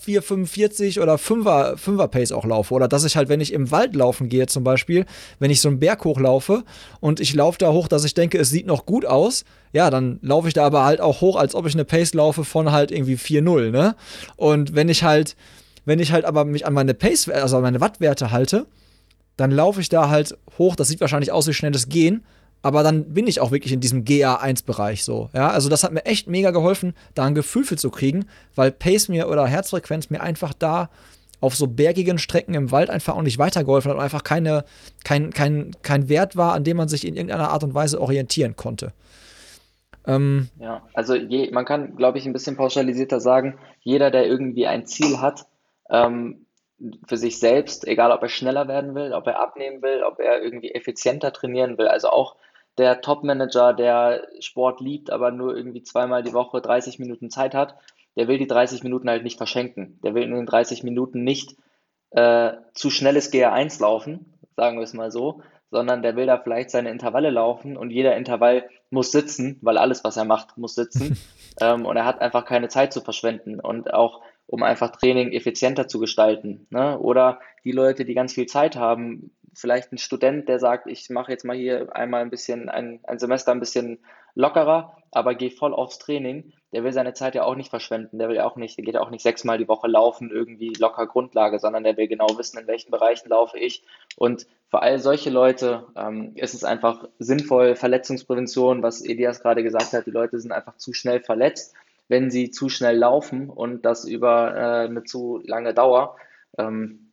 4,45 oder 5er, 5er Pace auch laufe. Oder dass ich halt, wenn ich im Wald laufen gehe zum Beispiel, wenn ich so einen Berg hochlaufe und ich laufe da hoch, dass ich denke, es sieht noch gut aus, ja, dann laufe ich da aber halt auch hoch, als ob ich eine Pace laufe von halt irgendwie 4,0, ne? Und wenn ich halt, wenn ich halt aber mich an meine Pace, also an meine Wattwerte halte, dann laufe ich da halt hoch, das sieht wahrscheinlich aus wie schnelles Gehen, aber dann bin ich auch wirklich in diesem GA1-Bereich so. Ja, also das hat mir echt mega geholfen, da ein Gefühl für zu kriegen, weil Pace mir oder Herzfrequenz mir einfach da auf so bergigen Strecken im Wald einfach auch nicht weitergeholfen hat und einfach keine, kein, kein, kein Wert war, an dem man sich in irgendeiner Art und Weise orientieren konnte. Ähm, ja, also je, man kann, glaube ich, ein bisschen pauschalisierter sagen, jeder, der irgendwie ein Ziel hat, ähm, für sich selbst, egal ob er schneller werden will, ob er abnehmen will, ob er irgendwie effizienter trainieren will, also auch der Top-Manager, der Sport liebt, aber nur irgendwie zweimal die Woche 30 Minuten Zeit hat, der will die 30 Minuten halt nicht verschenken. Der will in den 30 Minuten nicht äh, zu schnelles GR1 laufen, sagen wir es mal so, sondern der will da vielleicht seine Intervalle laufen und jeder Intervall muss sitzen, weil alles, was er macht, muss sitzen. ähm, und er hat einfach keine Zeit zu verschwenden. Und auch um einfach Training effizienter zu gestalten. Ne? Oder die Leute, die ganz viel Zeit haben, vielleicht ein Student, der sagt, ich mache jetzt mal hier einmal ein bisschen, ein, ein Semester ein bisschen lockerer, aber gehe voll aufs Training, der will seine Zeit ja auch nicht verschwenden, der will ja auch nicht, der geht ja auch nicht sechsmal die Woche laufen, irgendwie locker Grundlage, sondern der will genau wissen, in welchen Bereichen laufe ich. Und für all solche Leute ähm, ist es einfach sinnvoll, Verletzungsprävention, was Elias gerade gesagt hat, die Leute sind einfach zu schnell verletzt, wenn sie zu schnell laufen und das über äh, eine zu lange Dauer. Ähm,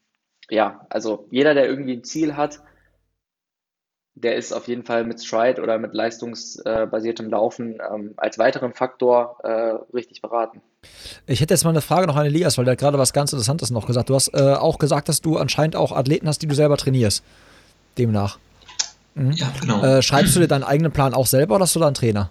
ja, also jeder, der irgendwie ein Ziel hat, der ist auf jeden Fall mit Stride oder mit leistungsbasiertem Laufen ähm, als weiteren Faktor äh, richtig beraten. Ich hätte jetzt mal eine Frage noch an Elias, weil der hat gerade was ganz Interessantes noch gesagt. Du hast äh, auch gesagt, dass du anscheinend auch Athleten hast, die du selber trainierst. Demnach. Mhm. Ja, genau. Äh, schreibst du dir deinen eigenen Plan auch selber oder hast du da einen Trainer?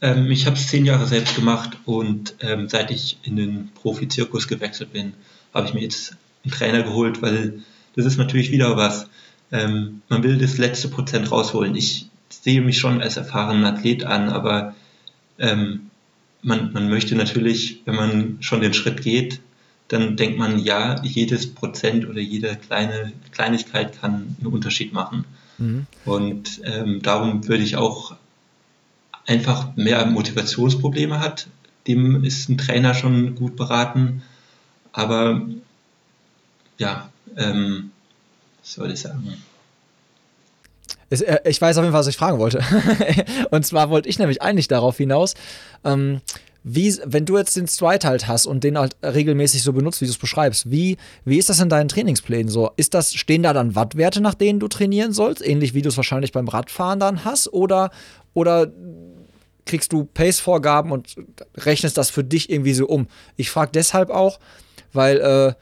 Ähm, ich habe es zehn Jahre selbst gemacht und ähm, seit ich in den Profi-Zirkus gewechselt bin, habe ich mir jetzt einen Trainer geholt, weil das ist natürlich wieder was. Ähm, man will das letzte Prozent rausholen. Ich sehe mich schon als erfahrenen Athlet an, aber ähm, man, man möchte natürlich, wenn man schon den Schritt geht, dann denkt man, ja, jedes Prozent oder jede kleine Kleinigkeit kann einen Unterschied machen. Mhm. Und ähm, darum würde ich auch einfach mehr Motivationsprobleme hat, dem ist ein Trainer schon gut beraten. Aber ja, ähm, was soll ich sagen? Äh, ich weiß auf jeden Fall, was ich fragen wollte. und zwar wollte ich nämlich eigentlich darauf hinaus, ähm, wie, wenn du jetzt den Stride halt hast und den halt regelmäßig so benutzt, wie du es beschreibst, wie, wie ist das in deinen Trainingsplänen so? Ist das, stehen da dann Wattwerte, nach denen du trainieren sollst, ähnlich wie du es wahrscheinlich beim Radfahren dann hast? Oder, oder kriegst du Pace-Vorgaben und rechnest das für dich irgendwie so um? Ich frage deshalb auch, weil äh,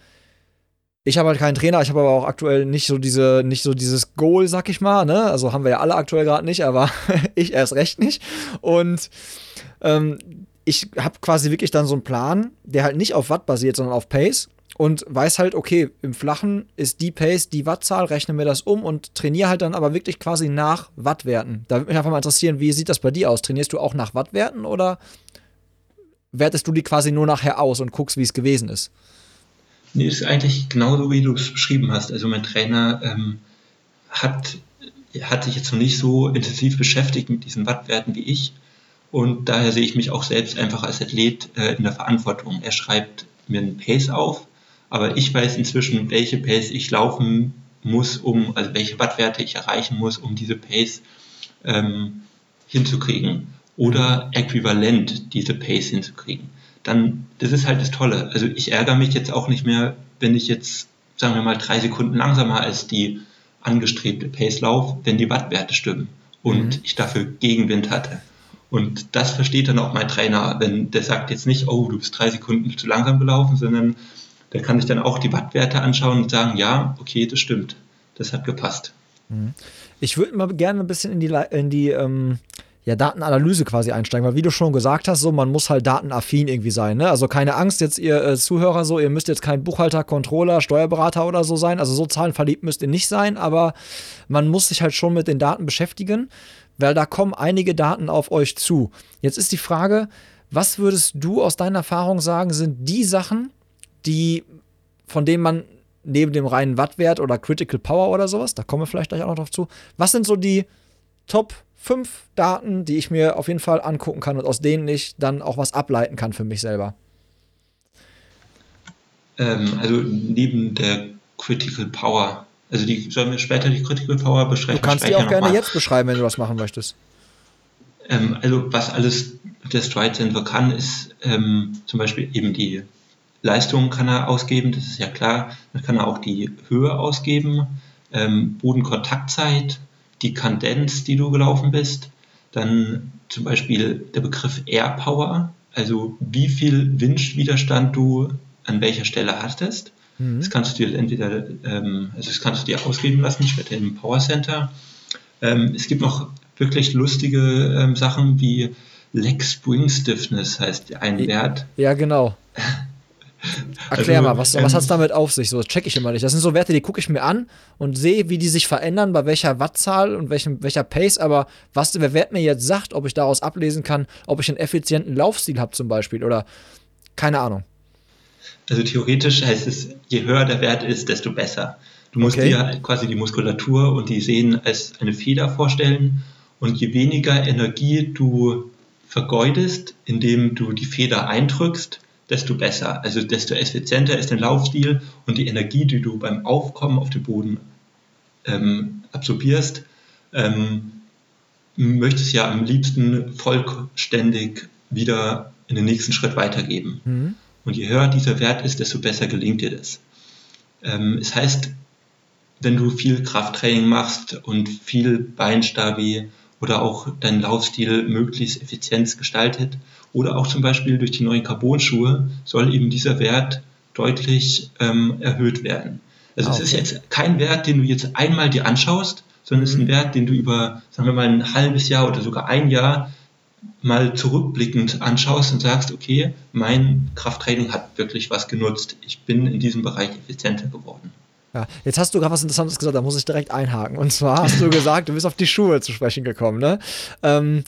ich habe halt keinen Trainer, ich habe aber auch aktuell nicht so diese, nicht so dieses Goal, sag ich mal, ne? Also haben wir ja alle aktuell gerade nicht, aber ich erst recht nicht. Und ähm, ich habe quasi wirklich dann so einen Plan, der halt nicht auf Watt basiert, sondern auf Pace und weiß halt, okay, im Flachen ist die Pace, die Wattzahl, rechne mir das um und trainiere halt dann aber wirklich quasi nach Wattwerten. Da würde mich einfach mal interessieren, wie sieht das bei dir aus? Trainierst du auch nach Wattwerten oder wertest du die quasi nur nachher aus und guckst, wie es gewesen ist? Nee, ist eigentlich genauso, wie du es beschrieben hast. Also mein Trainer ähm, hat, hat sich jetzt noch nicht so intensiv beschäftigt mit diesen Wattwerten wie ich. Und daher sehe ich mich auch selbst einfach als Athlet äh, in der Verantwortung. Er schreibt mir einen Pace auf, aber ich weiß inzwischen, welche Pace ich laufen muss, um, also welche Wattwerte ich erreichen muss, um diese Pace ähm, hinzukriegen. Oder äquivalent diese Pace hinzukriegen dann, das ist halt das Tolle. Also ich ärgere mich jetzt auch nicht mehr, wenn ich jetzt, sagen wir mal, drei Sekunden langsamer als die angestrebte Pace laufe, wenn die Wattwerte stimmen und mhm. ich dafür Gegenwind hatte. Und das versteht dann auch mein Trainer, wenn der sagt jetzt nicht, oh, du bist drei Sekunden zu langsam gelaufen, sondern der kann sich dann auch die Wattwerte anschauen und sagen, ja, okay, das stimmt, das hat gepasst. Mhm. Ich würde mal gerne ein bisschen in die, in die ähm, ja, Datenanalyse quasi einsteigen, weil wie du schon gesagt hast, so man muss halt datenaffin irgendwie sein. Ne? Also keine Angst jetzt, ihr äh, Zuhörer, so ihr müsst jetzt kein Buchhalter, Controller, Steuerberater oder so sein. Also so zahlenverliebt müsst ihr nicht sein, aber man muss sich halt schon mit den Daten beschäftigen, weil da kommen einige Daten auf euch zu. Jetzt ist die Frage, was würdest du aus deiner Erfahrung sagen, sind die Sachen, die von denen man neben dem reinen Wattwert oder Critical Power oder sowas, da kommen wir vielleicht gleich auch noch drauf zu, was sind so die Top fünf Daten, die ich mir auf jeden Fall angucken kann und aus denen ich dann auch was ableiten kann für mich selber. Ähm, also neben der Critical Power, also die sollen wir später die Critical Power beschreiben. Du kannst die auch gerne mal. jetzt beschreiben, wenn du das machen möchtest. Ähm, also was alles der Stride Sensor kann, ist ähm, zum Beispiel eben die Leistung kann er ausgeben, das ist ja klar. Dann kann er auch die Höhe ausgeben, ähm, Bodenkontaktzeit, die Kadenz, die du gelaufen bist, dann zum Beispiel der Begriff Air Power, also wie viel Windwiderstand du an welcher Stelle hattest. Mhm. Das kannst du dir entweder, ähm, also das kannst du dir ausgeben lassen, später im Power Center. Ähm, es gibt noch wirklich lustige ähm, Sachen wie Leg Spring Stiffness heißt ein Wert. Ja, genau. Erklär also, mal, was, ähm, was hat es damit auf sich? So, das check ich immer nicht. Das sind so Werte, die gucke ich mir an und sehe, wie die sich verändern, bei welcher Wattzahl und welchem, welcher Pace. Aber was der Wert mir jetzt sagt, ob ich daraus ablesen kann, ob ich einen effizienten Laufstil habe zum Beispiel oder keine Ahnung. Also theoretisch heißt es, je höher der Wert ist, desto besser. Du musst okay. dir quasi die Muskulatur und die Sehnen als eine Feder vorstellen und je weniger Energie du vergeudest, indem du die Feder eindrückst, desto besser. Also desto effizienter ist dein Laufstil und die Energie, die du beim Aufkommen auf den Boden ähm, absorbierst, ähm, möchtest ja am liebsten vollständig wieder in den nächsten Schritt weitergeben. Mhm. Und je höher dieser Wert ist, desto besser gelingt dir das. Ähm, es heißt, wenn du viel Krafttraining machst und viel Beinstabi oder auch deinen Laufstil möglichst effizient gestaltet, oder auch zum Beispiel durch die neuen Carbon-Schuhe soll eben dieser Wert deutlich ähm, erhöht werden. Also okay. es ist jetzt kein Wert, den du jetzt einmal dir anschaust, sondern es ist ein mhm. Wert, den du über, sagen wir mal, ein halbes Jahr oder sogar ein Jahr mal zurückblickend anschaust und sagst, okay, mein Krafttraining hat wirklich was genutzt. Ich bin in diesem Bereich effizienter geworden. Ja, jetzt hast du gerade was Interessantes gesagt, da muss ich direkt einhaken. Und zwar hast du gesagt, du bist auf die Schuhe zu sprechen gekommen, ne? Ähm,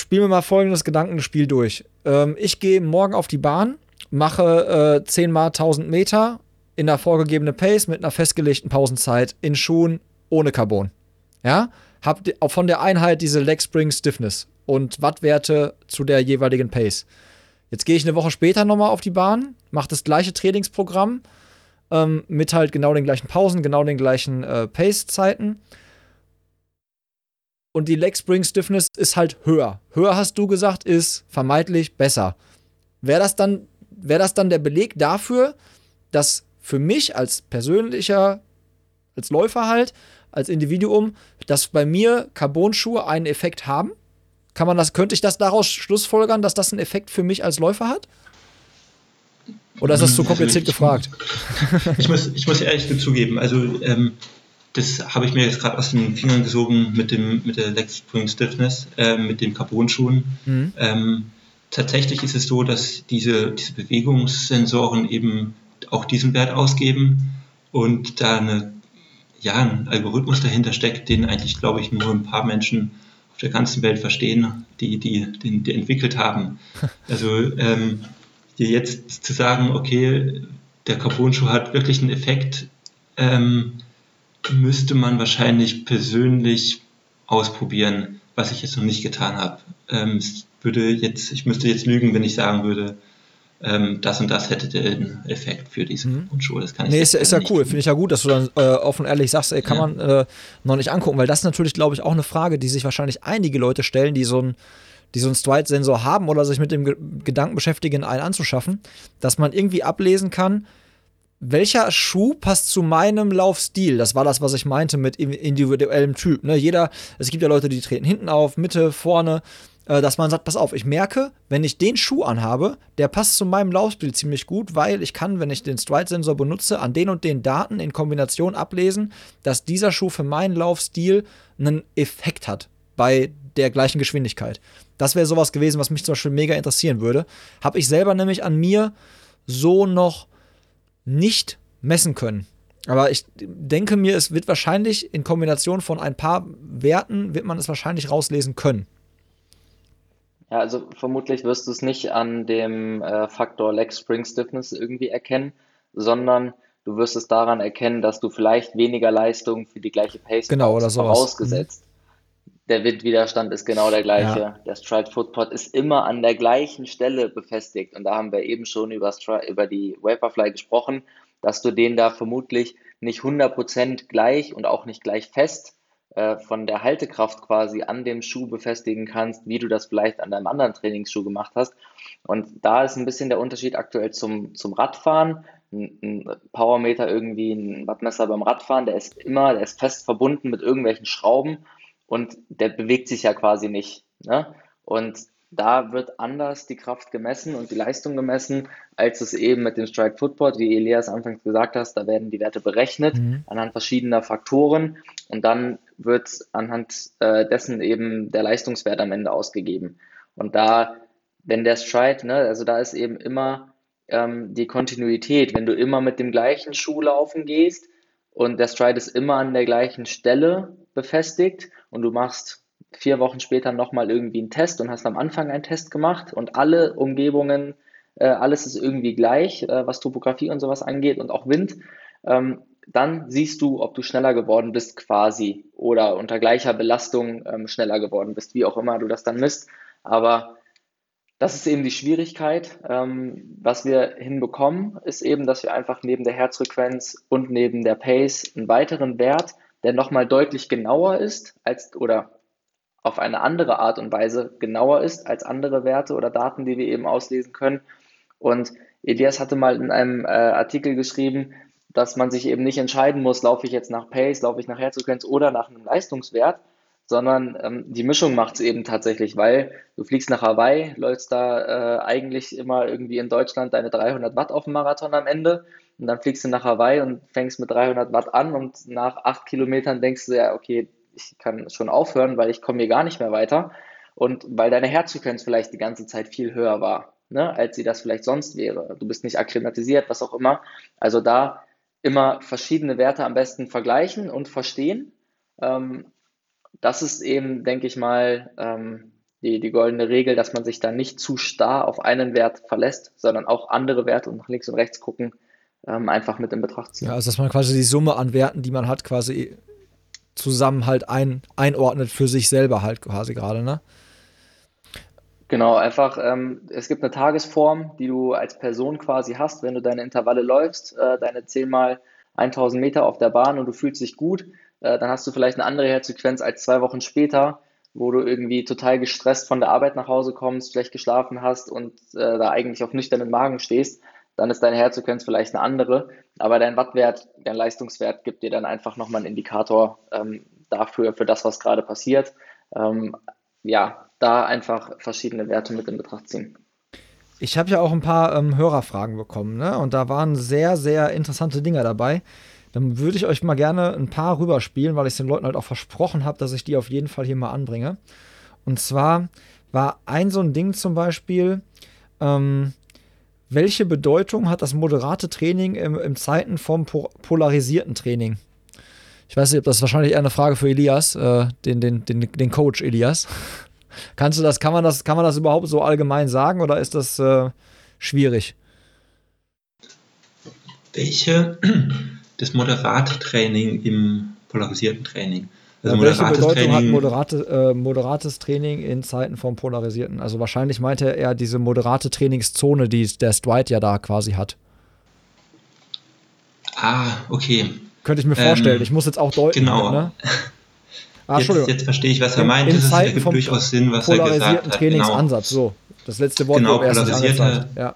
spiel mir mal folgendes Gedankenspiel durch. Ähm, ich gehe morgen auf die Bahn, mache äh, 10 mal 1000 Meter in der vorgegebenen Pace mit einer festgelegten Pausenzeit in Schuhen ohne Carbon. Ja? Hab von der Einheit diese Leg Spring Stiffness und Wattwerte zu der jeweiligen Pace. Jetzt gehe ich eine Woche später nochmal auf die Bahn, mache das gleiche Trainingsprogramm ähm, mit halt genau den gleichen Pausen, genau den gleichen äh, Pace-Zeiten. Und die Leg Spring Stiffness ist halt höher. Höher hast du gesagt, ist vermeintlich besser. Wäre das dann, wäre das dann der Beleg dafür, dass für mich als persönlicher, als Läufer halt, als Individuum, dass bei mir Carbon-Schuhe einen Effekt haben? Kann man das, könnte ich das daraus schlussfolgern, dass das einen Effekt für mich als Läufer hat? Oder ist das zu kompliziert also ich, gefragt? Ich muss, ich muss ehrlich zugeben, also ähm, das habe ich mir jetzt gerade aus den Fingern gesogen mit, dem, mit der Leg Spring Stiffness, äh, mit den Carbon-Schuhen. Mhm. Ähm, tatsächlich ist es so, dass diese, diese Bewegungssensoren eben auch diesen Wert ausgeben und da eine, ja, ein Algorithmus dahinter steckt, den eigentlich, glaube ich, nur ein paar Menschen auf der ganzen Welt verstehen, die, die den die entwickelt haben. Also ähm, dir jetzt zu sagen, okay, der Carbon-Schuh hat wirklich einen Effekt, ähm, müsste man wahrscheinlich persönlich ausprobieren, was ich jetzt noch nicht getan habe. Ähm, würde jetzt, ich müsste jetzt lügen, wenn ich sagen würde, ähm, das und das hätte den Effekt für diese mhm. Grundschule. Das kann ich nee, ist, ist ja cool. Finde ich ja gut, dass du dann äh, offen und ehrlich sagst, ey, kann ja. man äh, noch nicht angucken, weil das ist natürlich, glaube ich, auch eine Frage, die sich wahrscheinlich einige Leute stellen, die so ein die so einen Stride-Sensor haben oder sich mit dem Ge Gedanken beschäftigen, einen anzuschaffen, dass man irgendwie ablesen kann, welcher Schuh passt zu meinem Laufstil? Das war das, was ich meinte mit individuellem Typ. Ne? Jeder, es gibt ja Leute, die treten hinten auf, Mitte, vorne. Äh, dass man sagt, pass auf, ich merke, wenn ich den Schuh anhabe, der passt zu meinem Laufstil ziemlich gut, weil ich kann, wenn ich den Stride-Sensor benutze, an den und den Daten in Kombination ablesen, dass dieser Schuh für meinen Laufstil einen Effekt hat bei der gleichen Geschwindigkeit. Das wäre sowas gewesen, was mich zum Beispiel mega interessieren würde. Habe ich selber nämlich an mir so noch nicht messen können. Aber ich denke mir, es wird wahrscheinlich in Kombination von ein paar Werten, wird man es wahrscheinlich rauslesen können. Ja, also vermutlich wirst du es nicht an dem äh, Faktor Leg Spring Stiffness irgendwie erkennen, sondern du wirst es daran erkennen, dass du vielleicht weniger Leistung für die gleiche Pace genau, oder vorausgesetzt. Der Windwiderstand ist genau der gleiche. Ja. Der Stride Footpod ist immer an der gleichen Stelle befestigt. Und da haben wir eben schon über, über die Vaporfly gesprochen, dass du den da vermutlich nicht 100% gleich und auch nicht gleich fest äh, von der Haltekraft quasi an dem Schuh befestigen kannst, wie du das vielleicht an deinem anderen Trainingsschuh gemacht hast. Und da ist ein bisschen der Unterschied aktuell zum, zum Radfahren. Ein, ein Powermeter irgendwie, ein Wattmesser beim Radfahren, der ist immer, der ist fest verbunden mit irgendwelchen Schrauben und der bewegt sich ja quasi nicht. Ne? Und da wird anders die Kraft gemessen und die Leistung gemessen, als es eben mit dem Strike Footboard, wie Elias anfangs gesagt hast, da werden die Werte berechnet mhm. anhand verschiedener Faktoren und dann wird anhand äh, dessen eben der Leistungswert am Ende ausgegeben. Und da, wenn der Stride, ne, also da ist eben immer ähm, die Kontinuität, wenn du immer mit dem gleichen Schuh laufen gehst und der Stride ist immer an der gleichen Stelle befestigt und du machst vier Wochen später nochmal irgendwie einen Test und hast am Anfang einen Test gemacht und alle Umgebungen, äh, alles ist irgendwie gleich, äh, was Topografie und sowas angeht und auch Wind, ähm, dann siehst du, ob du schneller geworden bist quasi oder unter gleicher Belastung ähm, schneller geworden bist, wie auch immer du das dann misst. Aber das ist eben die Schwierigkeit. Ähm, was wir hinbekommen, ist eben, dass wir einfach neben der Herzfrequenz und neben der Pace einen weiteren Wert, der nochmal deutlich genauer ist als oder auf eine andere Art und Weise genauer ist als andere Werte oder Daten, die wir eben auslesen können. Und Elias hatte mal in einem äh, Artikel geschrieben, dass man sich eben nicht entscheiden muss, laufe ich jetzt nach Pace, laufe ich nach Herzfrequenz oder nach einem Leistungswert, sondern ähm, die Mischung macht es eben tatsächlich, weil du fliegst nach Hawaii, läufst da äh, eigentlich immer irgendwie in Deutschland deine 300 Watt auf dem Marathon am Ende und dann fliegst du nach Hawaii und fängst mit 300 Watt an und nach acht Kilometern denkst du ja, okay, ich kann schon aufhören, weil ich komme hier gar nicht mehr weiter und weil deine Herzfrequenz vielleicht die ganze Zeit viel höher war, ne, als sie das vielleicht sonst wäre. Du bist nicht akklimatisiert, was auch immer. Also da immer verschiedene Werte am besten vergleichen und verstehen. Ähm, das ist eben, denke ich mal, ähm, die, die goldene Regel, dass man sich da nicht zu starr auf einen Wert verlässt, sondern auch andere Werte und nach links und rechts gucken, ähm, einfach mit in Betracht ziehen. Ja, also dass man quasi die Summe an Werten, die man hat, quasi zusammen halt ein, einordnet für sich selber halt quasi gerade, ne? Genau, einfach, ähm, es gibt eine Tagesform, die du als Person quasi hast, wenn du deine Intervalle läufst, äh, deine 10 mal 1000 Meter auf der Bahn und du fühlst dich gut, äh, dann hast du vielleicht eine andere Herzfrequenz als zwei Wochen später, wo du irgendwie total gestresst von der Arbeit nach Hause kommst, schlecht geschlafen hast und äh, da eigentlich auf nüchternen Magen stehst, dann ist deine Herzfrequenz vielleicht eine andere, aber dein Wattwert, dein Leistungswert gibt dir dann einfach nochmal einen Indikator ähm, dafür, für das, was gerade passiert. Ähm, ja, da einfach verschiedene Werte mit in Betracht ziehen. Ich habe ja auch ein paar ähm, Hörerfragen bekommen, ne? Und da waren sehr, sehr interessante Dinge dabei. Dann würde ich euch mal gerne ein paar rüberspielen, weil ich den Leuten halt auch versprochen habe, dass ich die auf jeden Fall hier mal anbringe. Und zwar war ein so ein Ding zum Beispiel, ähm, welche Bedeutung hat das moderate Training im, im Zeiten vom polarisierten Training? Ich weiß nicht, ob das wahrscheinlich eher eine Frage für Elias, äh, den, den, den, den Coach Elias. Kannst du das, kann man das, kann man das überhaupt so allgemein sagen oder ist das äh, schwierig? Welche das moderate Training im polarisierten Training? Also welche Bedeutung Training, hat moderate, äh, moderates Training in Zeiten vom Polarisierten? Also wahrscheinlich meinte er diese moderate Trainingszone, die der Stride ja da quasi hat. Ah, okay. Könnte ich mir vorstellen. Ähm, ich muss jetzt auch deuten. Genau. Ne? Ah, jetzt, jetzt, verstehe ich, was er meint. Es ergibt durchaus Sinn, was er gesagt hat. Trainingsansatz, genau. so. Das letzte Wort genau, polarisierter, ja.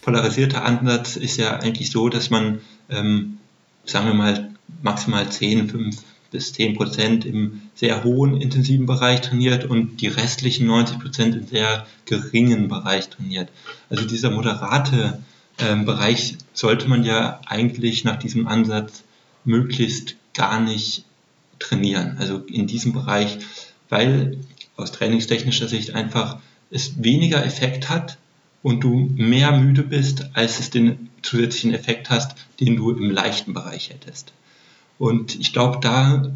polarisierter Ansatz ist ja eigentlich so, dass man, ähm, sagen wir mal, maximal 10, 5 bis 10 Prozent im sehr hohen intensiven Bereich trainiert und die restlichen 90 Prozent im sehr geringen Bereich trainiert. Also dieser moderate ähm, Bereich sollte man ja eigentlich nach diesem Ansatz möglichst gar nicht trainieren. Also in diesem Bereich, weil aus trainingstechnischer Sicht einfach es weniger Effekt hat und du mehr müde bist, als es den zusätzlichen Effekt hast, den du im leichten Bereich hättest. Und ich glaube, da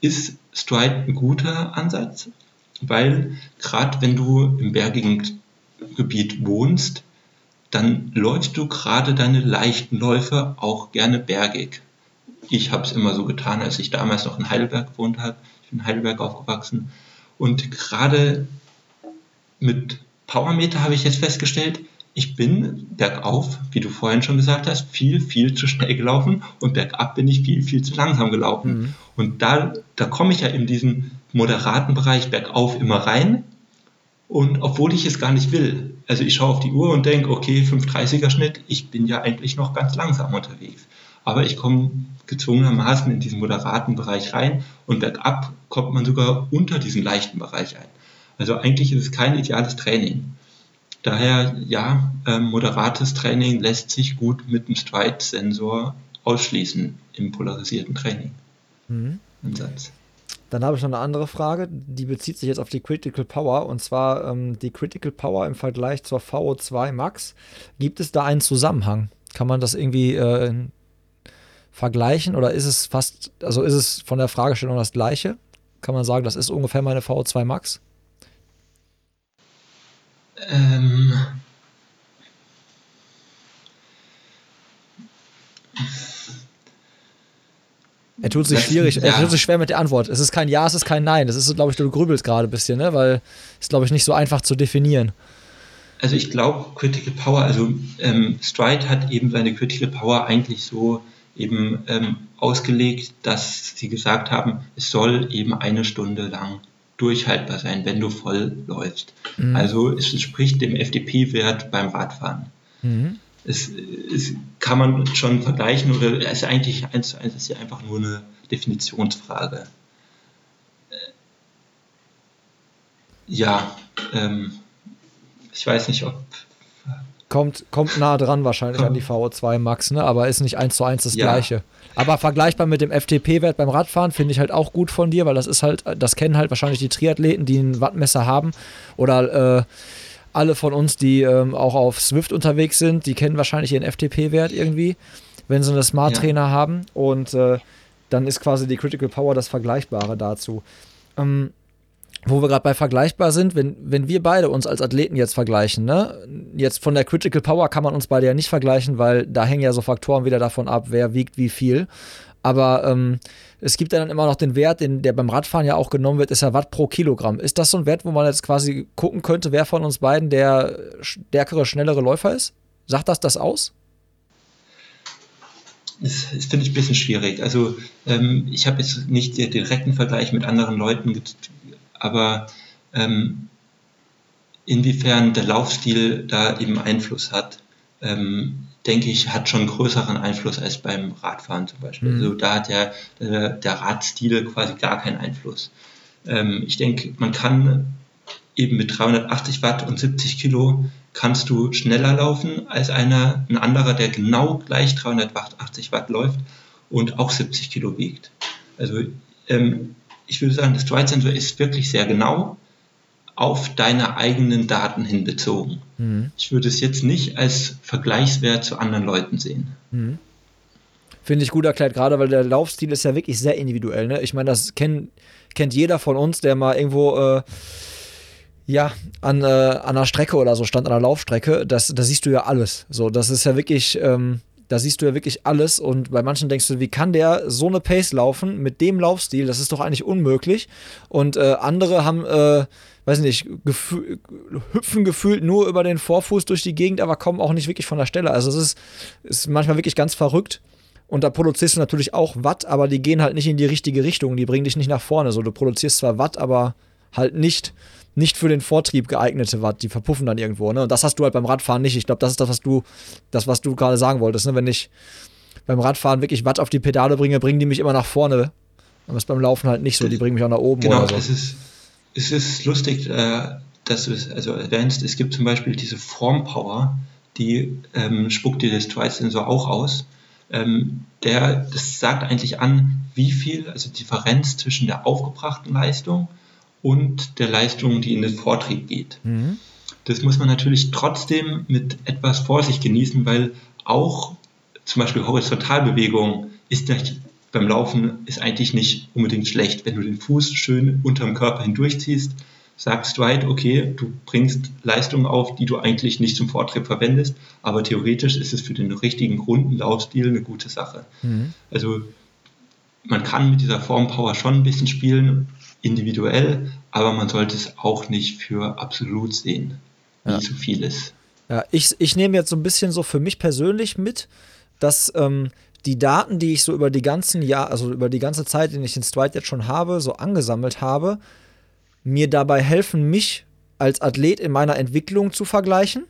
ist Stride ein guter Ansatz, weil gerade wenn du im bergigen Gebiet wohnst, dann läufst du gerade deine leichten Läufe auch gerne bergig ich habe es immer so getan, als ich damals noch in Heidelberg gewohnt habe. Ich bin in Heidelberg aufgewachsen. Und gerade mit Powermeter habe ich jetzt festgestellt, ich bin bergauf, wie du vorhin schon gesagt hast, viel, viel zu schnell gelaufen und bergab bin ich viel, viel zu langsam gelaufen. Mhm. Und da, da komme ich ja in diesen moderaten Bereich bergauf immer rein. Und obwohl ich es gar nicht will, also ich schaue auf die Uhr und denke, okay, 5,30er Schnitt, ich bin ja eigentlich noch ganz langsam unterwegs. Aber ich komme gezwungenermaßen in diesen moderaten Bereich rein und bergab kommt man sogar unter diesen leichten Bereich ein. Also eigentlich ist es kein ideales Training. Daher, ja, äh, moderates Training lässt sich gut mit dem Stride-Sensor ausschließen im polarisierten Training. Mhm. Dann habe ich noch eine andere Frage, die bezieht sich jetzt auf die Critical Power und zwar ähm, die Critical Power im Vergleich zur VO2 Max. Gibt es da einen Zusammenhang? Kann man das irgendwie äh, vergleichen oder ist es fast, also ist es von der Fragestellung das gleiche? Kann man sagen, das ist ungefähr meine VO2 Max? Ähm. Er tut sich schwierig, ja. er tut sich schwer mit der Antwort. Es ist kein Ja, es ist kein Nein. Das ist, glaube ich, du grübelst gerade ein bisschen, ne? Weil es, glaube ich, nicht so einfach zu definieren. Also ich glaube, Critical Power, also ähm, Stride hat eben seine Critical Power eigentlich so eben ähm, ausgelegt, dass sie gesagt haben, es soll eben eine Stunde lang durchhaltbar sein, wenn du voll läufst. Mhm. Also es entspricht dem FDP-Wert beim Radfahren. Mhm. Es, es, kann man schon vergleichen oder es ist eigentlich eins zu eins ist ja einfach nur eine Definitionsfrage. Äh, ja, ähm, ich weiß nicht, ob Kommt, kommt nah dran wahrscheinlich an die VO2 Max, ne? aber ist nicht eins zu eins das ja. gleiche. Aber vergleichbar mit dem FTP-Wert beim Radfahren finde ich halt auch gut von dir, weil das ist halt, das kennen halt wahrscheinlich die Triathleten, die ein Wattmesser haben oder äh, alle von uns, die ähm, auch auf Swift unterwegs sind, die kennen wahrscheinlich ihren FTP-Wert irgendwie, wenn sie einen Smart-Trainer ja. haben und äh, dann ist quasi die Critical Power das Vergleichbare dazu. Ähm, wo wir gerade bei vergleichbar sind, wenn, wenn wir beide uns als Athleten jetzt vergleichen, ne? Jetzt von der Critical Power kann man uns beide ja nicht vergleichen, weil da hängen ja so Faktoren wieder davon ab, wer wiegt wie viel. Aber ähm, es gibt ja dann immer noch den Wert, den, der beim Radfahren ja auch genommen wird, ist ja Watt pro Kilogramm. Ist das so ein Wert, wo man jetzt quasi gucken könnte, wer von uns beiden der stärkere, schnellere Läufer ist? Sagt das das aus? Das, das finde ich ein bisschen schwierig. Also ähm, ich habe jetzt nicht den direkten Vergleich mit anderen Leuten aber ähm, inwiefern der Laufstil da eben Einfluss hat, ähm, denke ich, hat schon größeren Einfluss als beim Radfahren zum Beispiel. Mhm. Also da hat ja der, der Radstil quasi gar keinen Einfluss. Ähm, ich denke, man kann eben mit 380 Watt und 70 Kilo kannst du schneller laufen als einer, ein anderer, der genau gleich 380 Watt läuft und auch 70 Kilo wiegt. Also ähm, ich würde sagen, der Stride-Sensor ist wirklich sehr genau auf deine eigenen Daten hin bezogen. Mhm. Ich würde es jetzt nicht als Vergleichswert zu anderen Leuten sehen. Mhm. Finde ich gut erklärt, gerade weil der Laufstil ist ja wirklich sehr individuell. Ne? Ich meine, das kenn, kennt jeder von uns, der mal irgendwo äh, ja, an, äh, an einer Strecke oder so stand, an einer Laufstrecke. Das, da siehst du ja alles. So, das ist ja wirklich. Ähm, da siehst du ja wirklich alles und bei manchen denkst du, wie kann der so eine Pace laufen mit dem Laufstil? Das ist doch eigentlich unmöglich. Und äh, andere haben, äh, weiß nicht, gefü hüpfen gefühlt nur über den Vorfuß durch die Gegend, aber kommen auch nicht wirklich von der Stelle. Also es ist, ist manchmal wirklich ganz verrückt. Und da produzierst du natürlich auch Watt, aber die gehen halt nicht in die richtige Richtung. Die bringen dich nicht nach vorne. So, du produzierst zwar Watt, aber halt nicht nicht für den Vortrieb geeignete Watt, die verpuffen dann irgendwo. Ne? Und das hast du halt beim Radfahren nicht. Ich glaube, das ist das, was du, das, was du gerade sagen wolltest. Ne? Wenn ich beim Radfahren wirklich Watt auf die Pedale bringe, bringen die mich immer nach vorne. Aber es beim Laufen halt nicht so. Die bringen mich auch nach oben. Genau, oder so. es, ist, es ist lustig, äh, dass du es also erwähnst. Es gibt zum Beispiel diese Formpower, die ähm, spuckt dir das Stride-Sensor auch aus. Ähm, der, das sagt eigentlich an, wie viel, also die Differenz zwischen der aufgebrachten Leistung und der Leistung, die in den Vortrieb geht. Mhm. Das muss man natürlich trotzdem mit etwas Vorsicht genießen, weil auch zum Beispiel Horizontalbewegung ist beim Laufen ist eigentlich nicht unbedingt schlecht. Wenn du den Fuß schön unterm Körper hindurchziehst, sagst du halt, okay, du bringst Leistung auf, die du eigentlich nicht zum Vortrieb verwendest, aber theoretisch ist es für den richtigen runden Laufstil eine gute Sache. Mhm. Also man kann mit dieser Formpower schon ein bisschen spielen, individuell, aber man sollte es auch nicht für absolut sehen, wie ja. zu viel ist. Ja, ich, ich nehme jetzt so ein bisschen so für mich persönlich mit, dass ähm, die Daten, die ich so über die ganzen Jahr, also über die ganze Zeit, die ich den Stride jetzt schon habe, so angesammelt habe, mir dabei helfen, mich als Athlet in meiner Entwicklung zu vergleichen,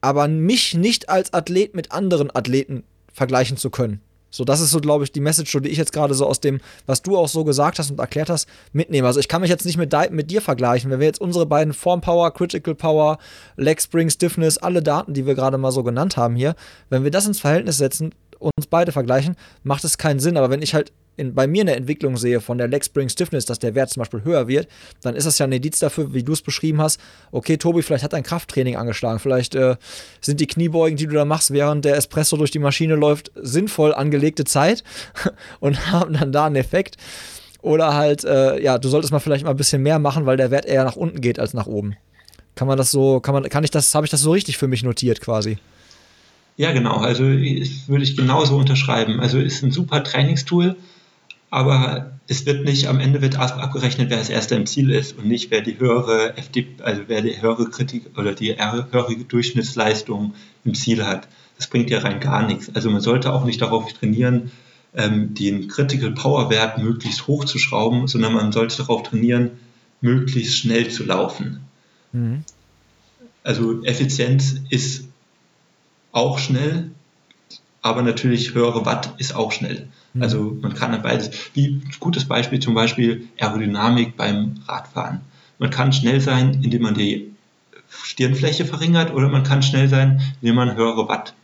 aber mich nicht als Athlet mit anderen Athleten vergleichen zu können. So, das ist so, glaube ich, die Message, die ich jetzt gerade so aus dem, was du auch so gesagt hast und erklärt hast, mitnehme. Also ich kann mich jetzt nicht mit, mit dir vergleichen. Wenn wir jetzt unsere beiden Form Power, Critical Power, Leg Spring, Stiffness, alle Daten, die wir gerade mal so genannt haben hier, wenn wir das ins Verhältnis setzen, uns beide vergleichen, macht es keinen Sinn. Aber wenn ich halt in, bei mir eine Entwicklung sehe von der Leg Spring Stiffness, dass der Wert zum Beispiel höher wird, dann ist das ja ein Indiz dafür, wie du es beschrieben hast. Okay, Tobi, vielleicht hat dein Krafttraining angeschlagen. Vielleicht äh, sind die Kniebeugen, die du da machst, während der Espresso durch die Maschine läuft, sinnvoll angelegte Zeit und haben dann da einen Effekt. Oder halt, äh, ja, du solltest mal vielleicht mal ein bisschen mehr machen, weil der Wert eher nach unten geht als nach oben. Kann man das so, kann man, kann ich das, habe ich das so richtig für mich notiert quasi? Ja, genau. Also würde ich genauso unterschreiben. Also ist ein super Trainingstool aber es wird nicht, am Ende wird abgerechnet, wer als erster im Ziel ist und nicht, wer die höhere FD, also wer die höhere Kritik oder die höhere Durchschnittsleistung im Ziel hat. Das bringt ja rein gar nichts. Also man sollte auch nicht darauf trainieren, ähm, den Critical Power Wert möglichst hoch zu schrauben, sondern man sollte darauf trainieren, möglichst schnell zu laufen. Mhm. Also Effizienz ist auch schnell, aber natürlich höhere Watt ist auch schnell. Mhm. Also man kann dann beides. Wie ein gutes Beispiel zum Beispiel Aerodynamik beim Radfahren. Man kann schnell sein, indem man die Stirnfläche verringert oder man kann schnell sein, indem man höhere Watt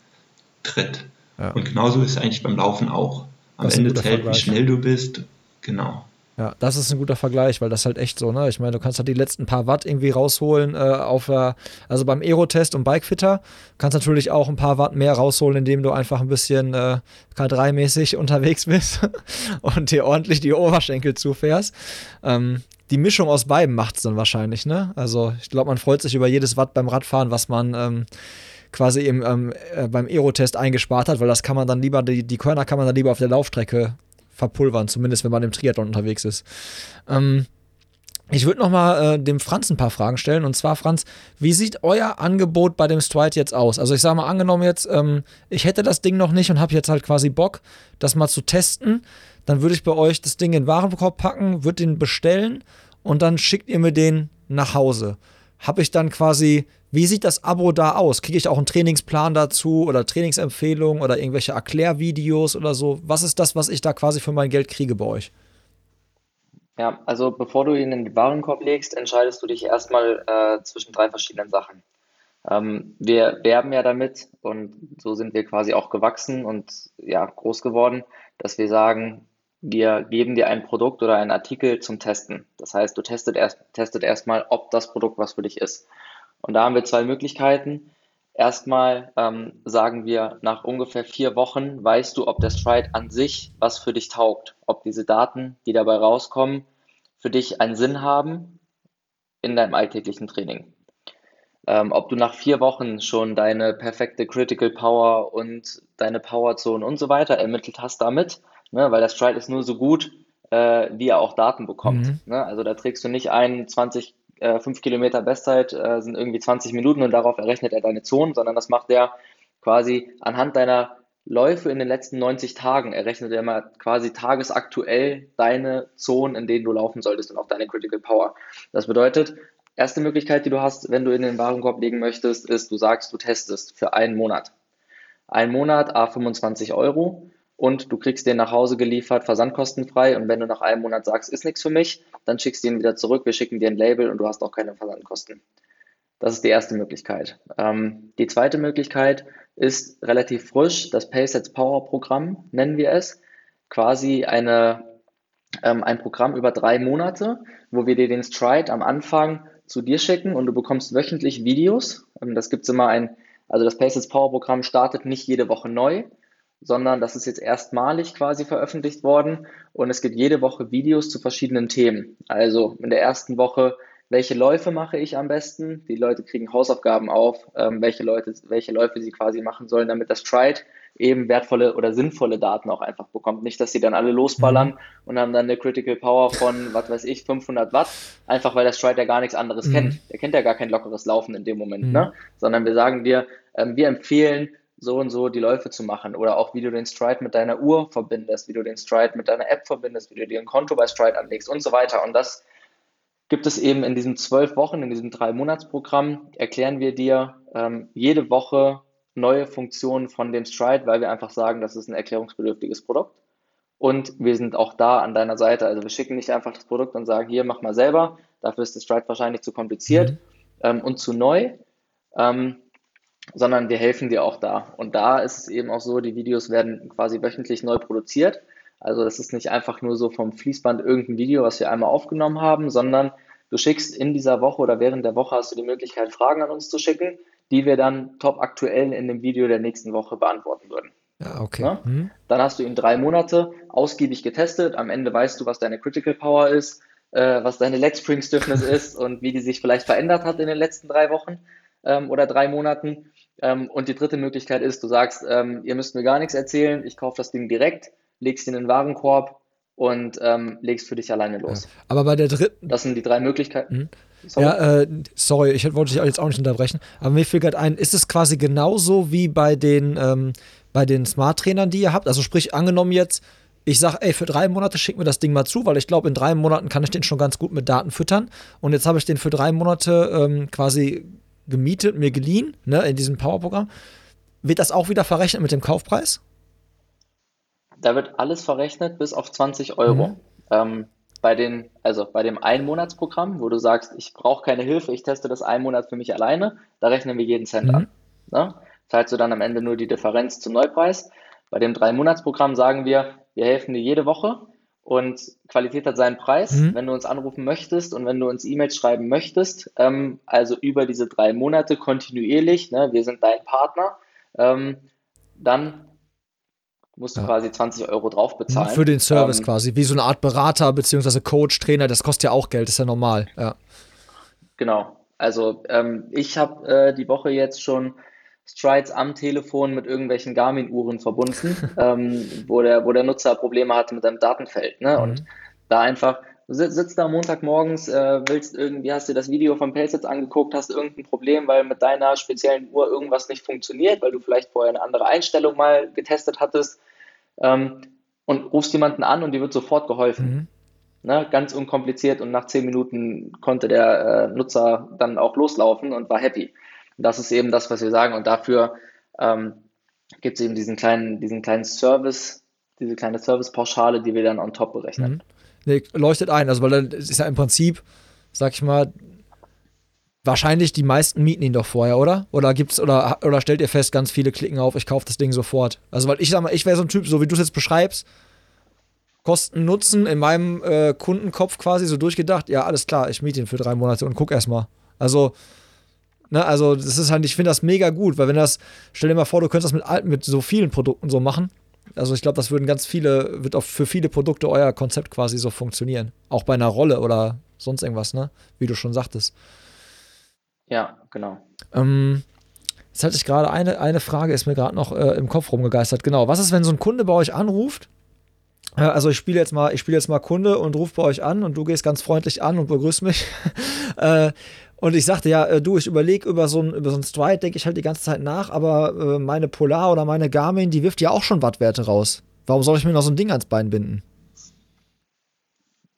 tritt. Ja. Und genauso ist es eigentlich beim Laufen auch. Am Ende zählt, wie schnell du bist. Genau. Ja, das ist ein guter Vergleich, weil das halt echt so, ne? Ich meine, du kannst halt die letzten paar Watt irgendwie rausholen äh, auf also beim Aero-Test und Bikefitter kannst natürlich auch ein paar Watt mehr rausholen, indem du einfach ein bisschen äh, K3-mäßig unterwegs bist und dir ordentlich die Oberschenkel zufährst. Ähm, die Mischung aus beiden macht es dann wahrscheinlich, ne? Also ich glaube, man freut sich über jedes Watt beim Radfahren, was man ähm, quasi im, ähm, äh, beim Aero-Test eingespart hat, weil das kann man dann lieber, die, die Körner kann man dann lieber auf der Laufstrecke verpulvern, zumindest wenn man im Triathlon unterwegs ist. Ähm, ich würde noch mal äh, dem Franz ein paar Fragen stellen. Und zwar, Franz, wie sieht euer Angebot bei dem Stride jetzt aus? Also ich sage mal, angenommen jetzt, ähm, ich hätte das Ding noch nicht und habe jetzt halt quasi Bock, das mal zu testen. Dann würde ich bei euch das Ding in den Warenkorb packen, würde den bestellen und dann schickt ihr mir den nach Hause. Habe ich dann quasi wie sieht das Abo da aus? Kriege ich auch einen Trainingsplan dazu oder Trainingsempfehlungen oder irgendwelche Erklärvideos oder so? Was ist das, was ich da quasi für mein Geld kriege bei euch? Ja, also bevor du ihn in den Warenkorb legst, entscheidest du dich erstmal äh, zwischen drei verschiedenen Sachen. Ähm, wir werben ja damit und so sind wir quasi auch gewachsen und ja, groß geworden, dass wir sagen, wir geben dir ein Produkt oder einen Artikel zum Testen. Das heißt, du testet erst, testet erstmal, ob das Produkt was für dich ist. Und da haben wir zwei Möglichkeiten. Erstmal ähm, sagen wir, nach ungefähr vier Wochen weißt du, ob der Stride an sich was für dich taugt, ob diese Daten, die dabei rauskommen, für dich einen Sinn haben in deinem alltäglichen Training. Ähm, ob du nach vier Wochen schon deine perfekte Critical Power und deine Powerzone und so weiter ermittelt hast damit, ne, weil der Stride ist nur so gut, äh, wie er auch Daten bekommt. Mhm. Ne? Also da trägst du nicht ein 20 äh, 5 Kilometer Bestzeit äh, sind irgendwie 20 Minuten und darauf errechnet er deine Zonen, sondern das macht er quasi anhand deiner Läufe in den letzten 90 Tagen. Errechnet er mal quasi tagesaktuell deine Zonen, in denen du laufen solltest und auch deine Critical Power. Das bedeutet, erste Möglichkeit, die du hast, wenn du in den Warenkorb legen möchtest, ist, du sagst, du testest für einen Monat. Ein Monat, a 25 Euro und du kriegst den nach Hause geliefert, versandkostenfrei. Und wenn du nach einem Monat sagst, ist nichts für mich, dann schickst du ihn wieder zurück. Wir schicken dir ein Label und du hast auch keine Versandkosten. Das ist die erste Möglichkeit. Ähm, die zweite Möglichkeit ist relativ frisch, das PaySets Power Programm nennen wir es. Quasi eine, ähm, ein Programm über drei Monate, wo wir dir den Stride am Anfang zu dir schicken und du bekommst wöchentlich Videos. Ähm, das gibt's immer ein, also das PaySets Power Programm startet nicht jede Woche neu, sondern das ist jetzt erstmalig quasi veröffentlicht worden und es gibt jede Woche Videos zu verschiedenen Themen. Also in der ersten Woche, welche Läufe mache ich am besten? Die Leute kriegen Hausaufgaben auf, ähm, welche, Leute, welche Läufe sie quasi machen sollen, damit das Stride eben wertvolle oder sinnvolle Daten auch einfach bekommt. Nicht, dass sie dann alle losballern mhm. und haben dann eine Critical Power von, was weiß ich, 500 Watt, einfach weil der Stride ja gar nichts anderes mhm. kennt. Der kennt ja gar kein lockeres Laufen in dem Moment, mhm. ne? sondern wir sagen dir, ähm, wir empfehlen so und so die Läufe zu machen oder auch wie du den Stride mit deiner Uhr verbindest, wie du den Stride mit deiner App verbindest, wie du dir ein Konto bei Stride anlegst und so weiter. Und das gibt es eben in diesen zwölf Wochen, in diesem drei Monatsprogramm, erklären wir dir ähm, jede Woche neue Funktionen von dem Stride, weil wir einfach sagen, das ist ein erklärungsbedürftiges Produkt. Und wir sind auch da an deiner Seite. Also wir schicken nicht einfach das Produkt und sagen, hier, mach mal selber. Dafür ist der Stride wahrscheinlich zu kompliziert mhm. ähm, und zu neu. Ähm, sondern wir helfen dir auch da. Und da ist es eben auch so, die Videos werden quasi wöchentlich neu produziert. Also das ist nicht einfach nur so vom Fließband irgendein Video, was wir einmal aufgenommen haben, sondern du schickst in dieser Woche oder während der Woche hast du die Möglichkeit, Fragen an uns zu schicken, die wir dann top aktuell in dem Video der nächsten Woche beantworten würden. Ja, okay. Ja? Mhm. Dann hast du ihn drei Monate ausgiebig getestet. Am Ende weißt du, was deine Critical Power ist, äh, was deine Leg Spring Stiffness ist und wie die sich vielleicht verändert hat in den letzten drei Wochen ähm, oder drei Monaten. Ähm, und die dritte Möglichkeit ist, du sagst, ähm, ihr müsst mir gar nichts erzählen, ich kaufe das Ding direkt, legst ihn in den Warenkorb und ähm, legst für dich alleine los. Ja. Aber bei der dritten. Das sind die drei Möglichkeiten. Mhm. Sorry. Ja, äh, sorry, ich wollte dich jetzt auch nicht unterbrechen, aber mir fällt gerade ein, ist es quasi genauso wie bei den, ähm, bei den Smart-Trainern, die ihr habt? Also sprich, angenommen jetzt, ich sage, ey, für drei Monate schick mir das Ding mal zu, weil ich glaube, in drei Monaten kann ich den schon ganz gut mit Daten füttern. Und jetzt habe ich den für drei Monate ähm, quasi gemietet, mir geliehen, ne, in diesem Powerprogramm. Wird das auch wieder verrechnet mit dem Kaufpreis? Da wird alles verrechnet bis auf 20 Euro. Mhm. Ähm, bei den, also bei dem Einmonatsprogramm, wo du sagst, ich brauche keine Hilfe, ich teste das einen Monat für mich alleine, da rechnen wir jeden Cent mhm. an. Ne? Zahlst du dann am Ende nur die Differenz zum Neupreis. Bei dem Drei-Monats-Programm sagen wir, wir helfen dir jede Woche und Qualität hat seinen Preis. Mhm. Wenn du uns anrufen möchtest und wenn du uns E-Mails schreiben möchtest, ähm, also über diese drei Monate kontinuierlich, ne, wir sind dein Partner, ähm, dann musst du ja. quasi 20 Euro drauf bezahlen. Für den Service ähm, quasi, wie so eine Art Berater bzw. Coach, Trainer, das kostet ja auch Geld, ist ja normal. Ja. Genau. Also ähm, ich habe äh, die Woche jetzt schon Strides am Telefon mit irgendwelchen Garmin-Uhren verbunden, ähm, wo, der, wo der Nutzer Probleme hatte mit einem Datenfeld. Ne? Mhm. Und da einfach, du sitzt da Montagmorgens, äh, willst irgendwie, hast dir das Video von jetzt angeguckt, hast irgendein Problem, weil mit deiner speziellen Uhr irgendwas nicht funktioniert, weil du vielleicht vorher eine andere Einstellung mal getestet hattest ähm, und rufst jemanden an und dir wird sofort geholfen. Mhm. Ne, ganz unkompliziert und nach zehn Minuten konnte der äh, Nutzer dann auch loslaufen und war happy. Das ist eben das, was wir sagen. Und dafür ähm, gibt es eben diesen kleinen, diesen kleinen Service, diese kleine Servicepauschale, die wir dann on top berechnen. Mhm. Nee, leuchtet ein. Also, weil dann ist ja im Prinzip, sag ich mal, wahrscheinlich die meisten mieten ihn doch vorher, oder? Oder gibt's, oder, oder stellt ihr fest, ganz viele klicken auf, ich kaufe das Ding sofort. Also, weil ich sag mal, ich wäre so ein Typ, so wie du es jetzt beschreibst, Kosten Nutzen in meinem äh, Kundenkopf quasi so durchgedacht, ja, alles klar, ich miete ihn für drei Monate und guck erstmal. Also, Ne, also das ist halt, ich finde das mega gut, weil wenn das, stell dir mal vor, du könntest das mit, mit so vielen Produkten so machen. Also ich glaube, das würden ganz viele, wird auch für viele Produkte euer Konzept quasi so funktionieren. Auch bei einer Rolle oder sonst irgendwas, ne? Wie du schon sagtest. Ja, genau. Ähm, jetzt hatte ich gerade eine, eine Frage, ist mir gerade noch äh, im Kopf rumgegeistert. Genau. Was ist, wenn so ein Kunde bei euch anruft? Äh, also ich spiele jetzt mal, ich spiele jetzt mal Kunde und rufe bei euch an und du gehst ganz freundlich an und begrüßt mich. äh, und ich sagte, ja, äh, du, ich überlege über so ein, über so ein Stride, denke ich halt die ganze Zeit nach, aber äh, meine Polar oder meine Garmin, die wirft ja auch schon Wattwerte raus. Warum soll ich mir noch so ein Ding ans Bein binden?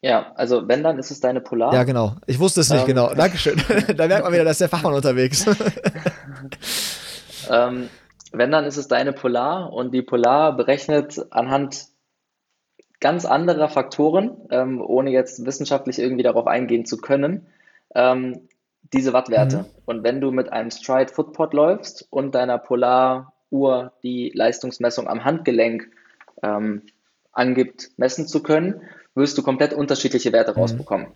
Ja, also wenn, dann ist es deine Polar. Ja, genau. Ich wusste es nicht ähm. genau. Dankeschön. da merkt man wieder, dass der Fachmann unterwegs. ähm, wenn, dann ist es deine Polar und die Polar berechnet anhand ganz anderer Faktoren, ähm, ohne jetzt wissenschaftlich irgendwie darauf eingehen zu können, ähm, diese Wattwerte. Mhm. Und wenn du mit einem Stride Footpod läufst und deiner Polar-Uhr die Leistungsmessung am Handgelenk ähm, angibt, messen zu können, wirst du komplett unterschiedliche Werte mhm. rausbekommen.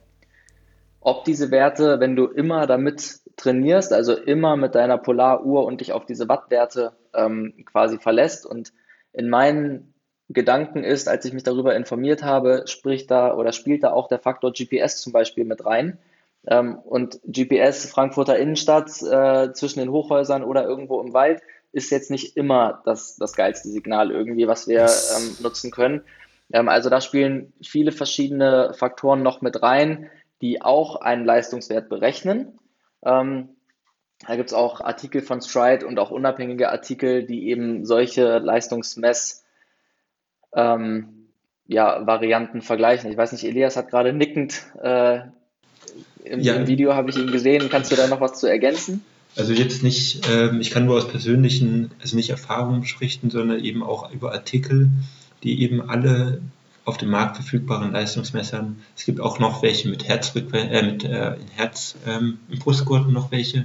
Ob diese Werte, wenn du immer damit trainierst, also immer mit deiner Polaruhr und dich auf diese Wattwerte ähm, quasi verlässt und in meinen Gedanken ist, als ich mich darüber informiert habe, spricht da oder spielt da auch der Faktor GPS zum Beispiel mit rein ähm, und GPS Frankfurter Innenstadt äh, zwischen den Hochhäusern oder irgendwo im Wald ist jetzt nicht immer das, das geilste Signal irgendwie, was wir ähm, nutzen können. Ähm, also da spielen viele verschiedene Faktoren noch mit rein, die auch einen Leistungswert berechnen. Ähm, da gibt es auch Artikel von Stride und auch unabhängige Artikel, die eben solche Leistungsmess ähm, ja, Varianten vergleichen. Ich weiß nicht, Elias hat gerade nickend äh, im, ja. im Video habe ich ihn gesehen. Kannst du da noch was zu ergänzen? Also jetzt nicht, ähm, ich kann nur aus persönlichen, also nicht Erfahrungen berichten, sondern eben auch über Artikel, die eben alle auf dem Markt verfügbaren Leistungsmessern, es gibt auch noch welche mit Herz, äh, mit äh, Herz, ähm, im Brustgurten noch welche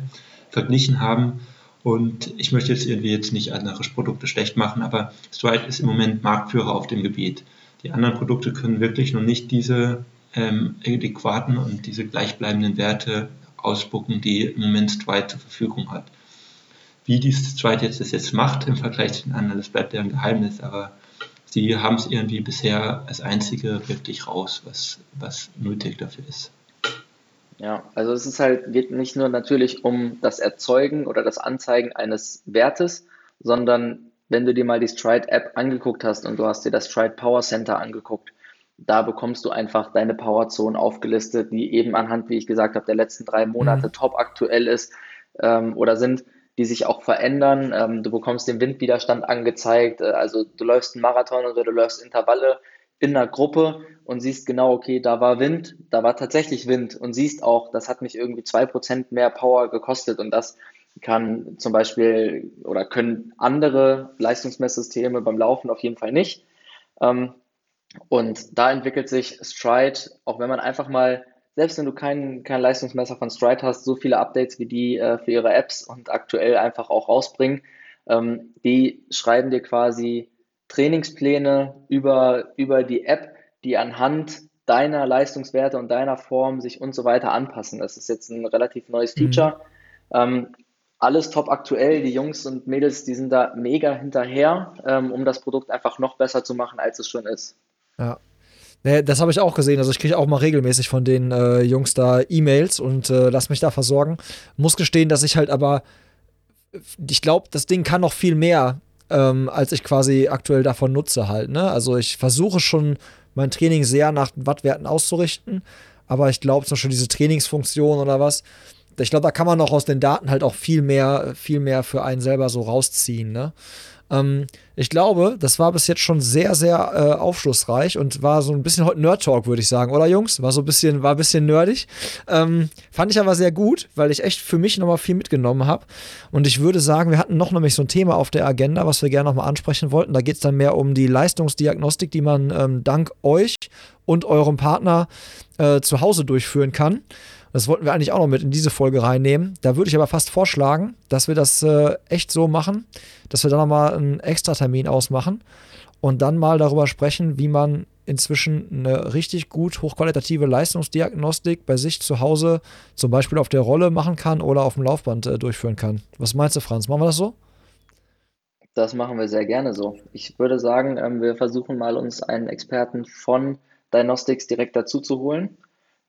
verglichen haben. Und ich möchte jetzt irgendwie jetzt nicht andere Produkte schlecht machen, aber Stride ist im Moment Marktführer auf dem Gebiet. Die anderen Produkte können wirklich noch nicht diese ähm, adäquaten und diese gleichbleibenden Werte ausspucken, die im Moment Stride zur Verfügung hat. Wie die Stride jetzt das jetzt macht im Vergleich zu den anderen, das bleibt ein Geheimnis, aber sie haben es irgendwie bisher als einzige wirklich raus, was, was nötig dafür ist. Ja, also es ist halt, geht nicht nur natürlich um das Erzeugen oder das Anzeigen eines Wertes, sondern wenn du dir mal die Stride App angeguckt hast und du hast dir das Stride Power Center angeguckt, da bekommst du einfach deine Powerzone aufgelistet, die eben anhand, wie ich gesagt habe, der letzten drei Monate mhm. top aktuell ist ähm, oder sind, die sich auch verändern. Ähm, du bekommst den Windwiderstand angezeigt. Äh, also du läufst einen Marathon oder du läufst Intervalle in einer Gruppe und siehst genau, okay, da war Wind, da war tatsächlich Wind und siehst auch, das hat mich irgendwie zwei Prozent mehr Power gekostet und das kann zum Beispiel oder können andere Leistungsmesssysteme beim Laufen auf jeden Fall nicht. Ähm, Und da entwickelt sich Stride, auch wenn man einfach mal, selbst wenn du kein, kein Leistungsmesser von Stride hast, so viele Updates wie die äh, für ihre Apps und aktuell einfach auch rausbringen, ähm, die schreiben dir quasi Trainingspläne über, über die App, die anhand deiner Leistungswerte und deiner Form sich und so weiter anpassen. Das ist jetzt ein relativ neues mhm. Feature. Mhm. Ähm, alles top aktuell. Die Jungs und Mädels, die sind da mega hinterher, ähm, um das Produkt einfach noch besser zu machen, als es schon ist. Ja. Nee, das habe ich auch gesehen. Also ich kriege auch mal regelmäßig von den äh, Jungs da E-Mails und äh, lass mich da versorgen. Muss gestehen, dass ich halt aber, ich glaube, das Ding kann noch viel mehr, ähm, als ich quasi aktuell davon nutze halt. Ne? Also ich versuche schon mein Training sehr nach Wattwerten auszurichten, aber ich glaube zum Beispiel diese Trainingsfunktion oder was, ich glaube, da kann man noch aus den Daten halt auch viel mehr, viel mehr für einen selber so rausziehen. Ne? Ähm, ich glaube, das war bis jetzt schon sehr, sehr äh, aufschlussreich und war so ein bisschen heute Nerd-Talk, würde ich sagen, oder Jungs? War so ein bisschen, war ein bisschen nerdig. Ähm, fand ich aber sehr gut, weil ich echt für mich nochmal viel mitgenommen habe. Und ich würde sagen, wir hatten noch nämlich so ein Thema auf der Agenda, was wir gerne nochmal ansprechen wollten. Da geht es dann mehr um die Leistungsdiagnostik, die man ähm, dank euch und eurem Partner äh, zu Hause durchführen kann. Das wollten wir eigentlich auch noch mit in diese Folge reinnehmen. Da würde ich aber fast vorschlagen, dass wir das äh, echt so machen, dass wir da nochmal einen extra Termin ausmachen und dann mal darüber sprechen, wie man inzwischen eine richtig gut hochqualitative Leistungsdiagnostik bei sich zu Hause zum Beispiel auf der Rolle machen kann oder auf dem Laufband äh, durchführen kann. Was meinst du, Franz? Machen wir das so? Das machen wir sehr gerne so. Ich würde sagen, ähm, wir versuchen mal uns einen Experten von Diagnostics direkt dazu zu holen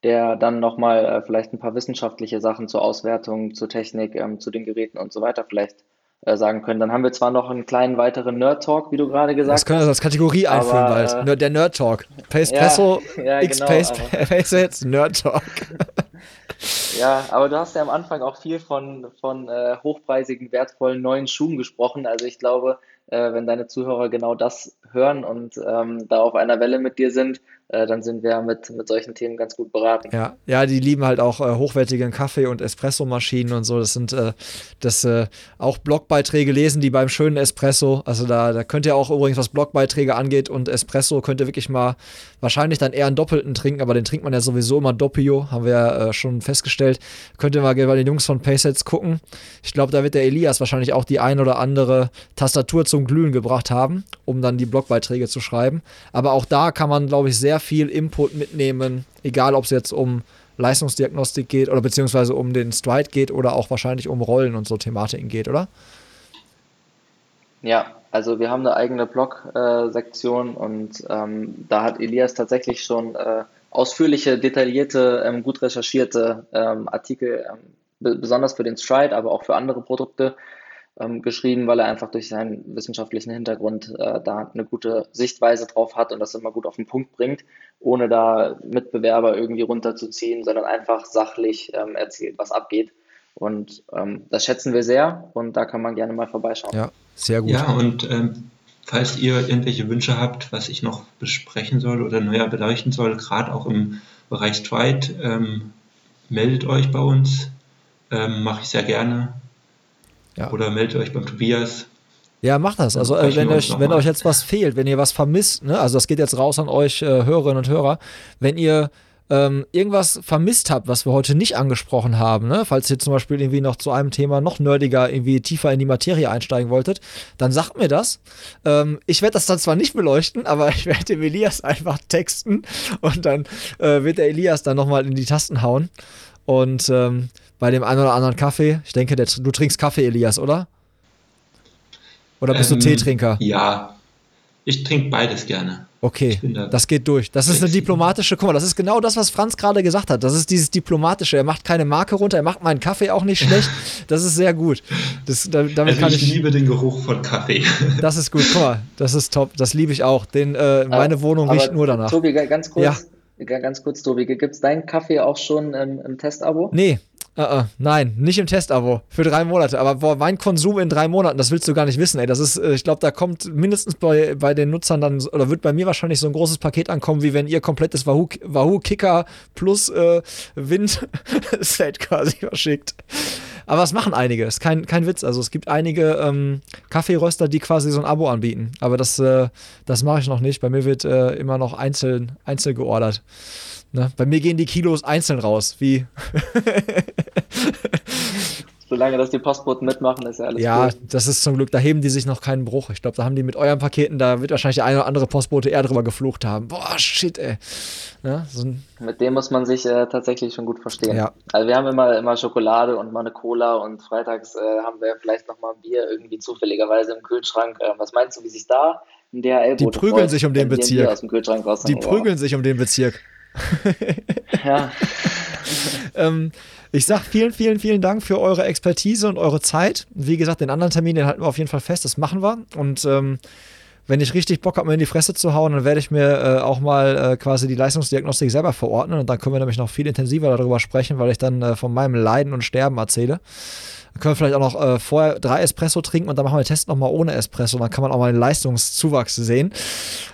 der dann nochmal äh, vielleicht ein paar wissenschaftliche Sachen zur Auswertung, zur Technik, ähm, zu den Geräten und so weiter vielleicht äh, sagen können. Dann haben wir zwar noch einen kleinen weiteren Nerd-Talk, wie du gerade gesagt hast. Das können wir als Kategorie einführen bald. Äh, der Nerd-Talk. Pacepresso, ja, ja, X genau, Pace, Nerd-Talk. ja, aber du hast ja am Anfang auch viel von, von äh, hochpreisigen, wertvollen neuen Schuhen gesprochen. Also ich glaube, äh, wenn deine Zuhörer genau das hören und ähm, da auf einer Welle mit dir sind, äh, dann sind wir mit, mit solchen Themen ganz gut beraten. Ja, ja die lieben halt auch äh, hochwertigen Kaffee- und Espresso-Maschinen und so. Das sind äh, das äh, auch Blogbeiträge lesen, die beim schönen Espresso. Also da, da könnt ihr auch übrigens, was Blogbeiträge angeht und Espresso, könnt ihr wirklich mal wahrscheinlich dann eher einen doppelten trinken, aber den trinkt man ja sowieso immer Doppio, haben wir ja äh, schon festgestellt. Könnt ihr mal bei den Jungs von Paysets gucken. Ich glaube, da wird der Elias wahrscheinlich auch die ein oder andere Tastatur zum Glühen gebracht haben, um dann die Blogbeiträge zu schreiben. Aber auch da kann man, glaube ich, sehr sehr viel Input mitnehmen, egal ob es jetzt um Leistungsdiagnostik geht oder beziehungsweise um den Stride geht oder auch wahrscheinlich um Rollen und so Thematiken geht, oder? Ja, also wir haben eine eigene Blog-Sektion und ähm, da hat Elias tatsächlich schon äh, ausführliche, detaillierte, ähm, gut recherchierte ähm, Artikel, ähm, besonders für den Stride, aber auch für andere Produkte ähm, geschrieben, weil er einfach durch seinen wissenschaftlichen Hintergrund äh, da eine gute Sichtweise drauf hat und das immer gut auf den Punkt bringt, ohne da Mitbewerber irgendwie runterzuziehen, sondern einfach sachlich ähm, erzählt, was abgeht. Und ähm, das schätzen wir sehr und da kann man gerne mal vorbeischauen. Ja, sehr gut. Ja, und ähm, falls ihr irgendwelche Wünsche habt, was ich noch besprechen soll oder neuer beleuchten soll, gerade auch im Bereich Stride, ähm, meldet euch bei uns. Ähm, Mache ich sehr gerne. Ja. Oder meldet euch beim Tobias. Ja, macht das. Also äh, wenn, euch, wenn euch jetzt was fehlt, wenn ihr was vermisst, ne? also das geht jetzt raus an euch äh, Hörerinnen und Hörer, wenn ihr ähm, irgendwas vermisst habt, was wir heute nicht angesprochen haben, ne? falls ihr zum Beispiel irgendwie noch zu einem Thema noch nerdiger, irgendwie tiefer in die Materie einsteigen wolltet, dann sagt mir das. Ähm, ich werde das dann zwar nicht beleuchten, aber ich werde dem Elias einfach texten und dann äh, wird der Elias dann nochmal in die Tasten hauen. Und ähm, bei dem einen oder anderen Kaffee. Ich denke, der, du trinkst Kaffee, Elias, oder? Oder bist ähm, du Teetrinker? Ja, ich trinke beides gerne. Okay, da das geht durch. Das ist eine diplomatische, guck mal, das ist genau das, was Franz gerade gesagt hat. Das ist dieses diplomatische. Er macht keine Marke runter, er macht meinen Kaffee auch nicht schlecht. Das ist sehr gut. Das, damit also kann ich, ich liebe den Geruch von Kaffee. Das ist gut, guck mal, das ist top. Das liebe ich auch. Den, äh, meine aber, Wohnung riecht nur danach. Tobi, ganz kurz. Ja. Ganz kurz, Tobi, gibt es deinen Kaffee auch schon im, im Testabo? Nee, Uh -uh, nein, nicht im Testabo. Für drei Monate. Aber boah, mein Konsum in drei Monaten, das willst du gar nicht wissen, ey. Das ist, äh, ich glaube, da kommt mindestens bei, bei den Nutzern dann, oder wird bei mir wahrscheinlich so ein großes Paket ankommen, wie wenn ihr komplettes Wahoo, Wahoo Kicker plus äh, Wind-Set quasi verschickt. Aber es machen einige, ist kein, kein Witz. Also es gibt einige ähm, Kaffeeröster, die quasi so ein Abo anbieten. Aber das, äh, das mache ich noch nicht. Bei mir wird äh, immer noch einzeln, einzeln geordert. Ne? Bei mir gehen die Kilos einzeln raus, wie. Solange das die Postboten mitmachen, ist ja alles Ja, cool. das ist zum Glück, da heben die sich noch keinen Bruch. Ich glaube, da haben die mit euren Paketen, da wird wahrscheinlich der eine oder andere Postbote eher drüber geflucht haben. Boah, shit, ey. Ja, so ein, Mit dem muss man sich äh, tatsächlich schon gut verstehen. Ja. Also wir haben immer, immer Schokolade und mal eine Cola und freitags äh, haben wir vielleicht noch mal ein Bier irgendwie zufälligerweise im Kühlschrank. Äh, was meinst du, wie sich da ein DHL Die prügeln sich um den Bezirk. Die prügeln sich um den Bezirk. Ja, Ähm, ich sag vielen, vielen, vielen Dank für eure Expertise und eure Zeit. Wie gesagt, den anderen Termin, den halten wir auf jeden Fall fest, das machen wir. Und ähm, wenn ich richtig Bock habe, mir in die Fresse zu hauen, dann werde ich mir äh, auch mal äh, quasi die Leistungsdiagnostik selber verordnen. Und dann können wir nämlich noch viel intensiver darüber sprechen, weil ich dann äh, von meinem Leiden und Sterben erzähle. Können wir vielleicht auch noch äh, vorher drei Espresso trinken und dann machen wir den Test nochmal ohne Espresso. Dann kann man auch mal den Leistungszuwachs sehen.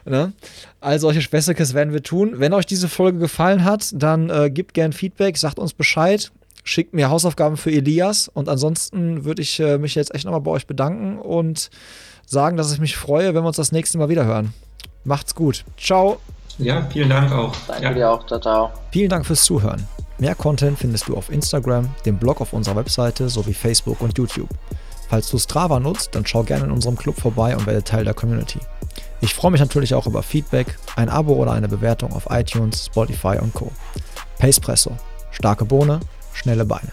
Ne? All solche Späßekes werden wir tun. Wenn euch diese Folge gefallen hat, dann äh, gebt gern Feedback, sagt uns Bescheid, schickt mir Hausaufgaben für Elias und ansonsten würde ich äh, mich jetzt echt nochmal bei euch bedanken und sagen, dass ich mich freue, wenn wir uns das nächste Mal wieder hören. Macht's gut. Ciao. Ja, vielen Dank auch. danke ja. dir auch. Ciao, ciao. Vielen Dank fürs Zuhören. Mehr Content findest du auf Instagram, dem Blog auf unserer Webseite sowie Facebook und YouTube. Falls du Strava nutzt, dann schau gerne in unserem Club vorbei und werde Teil der Community. Ich freue mich natürlich auch über Feedback, ein Abo oder eine Bewertung auf iTunes, Spotify und Co. Pacepresso. Starke Bohne, schnelle Beine.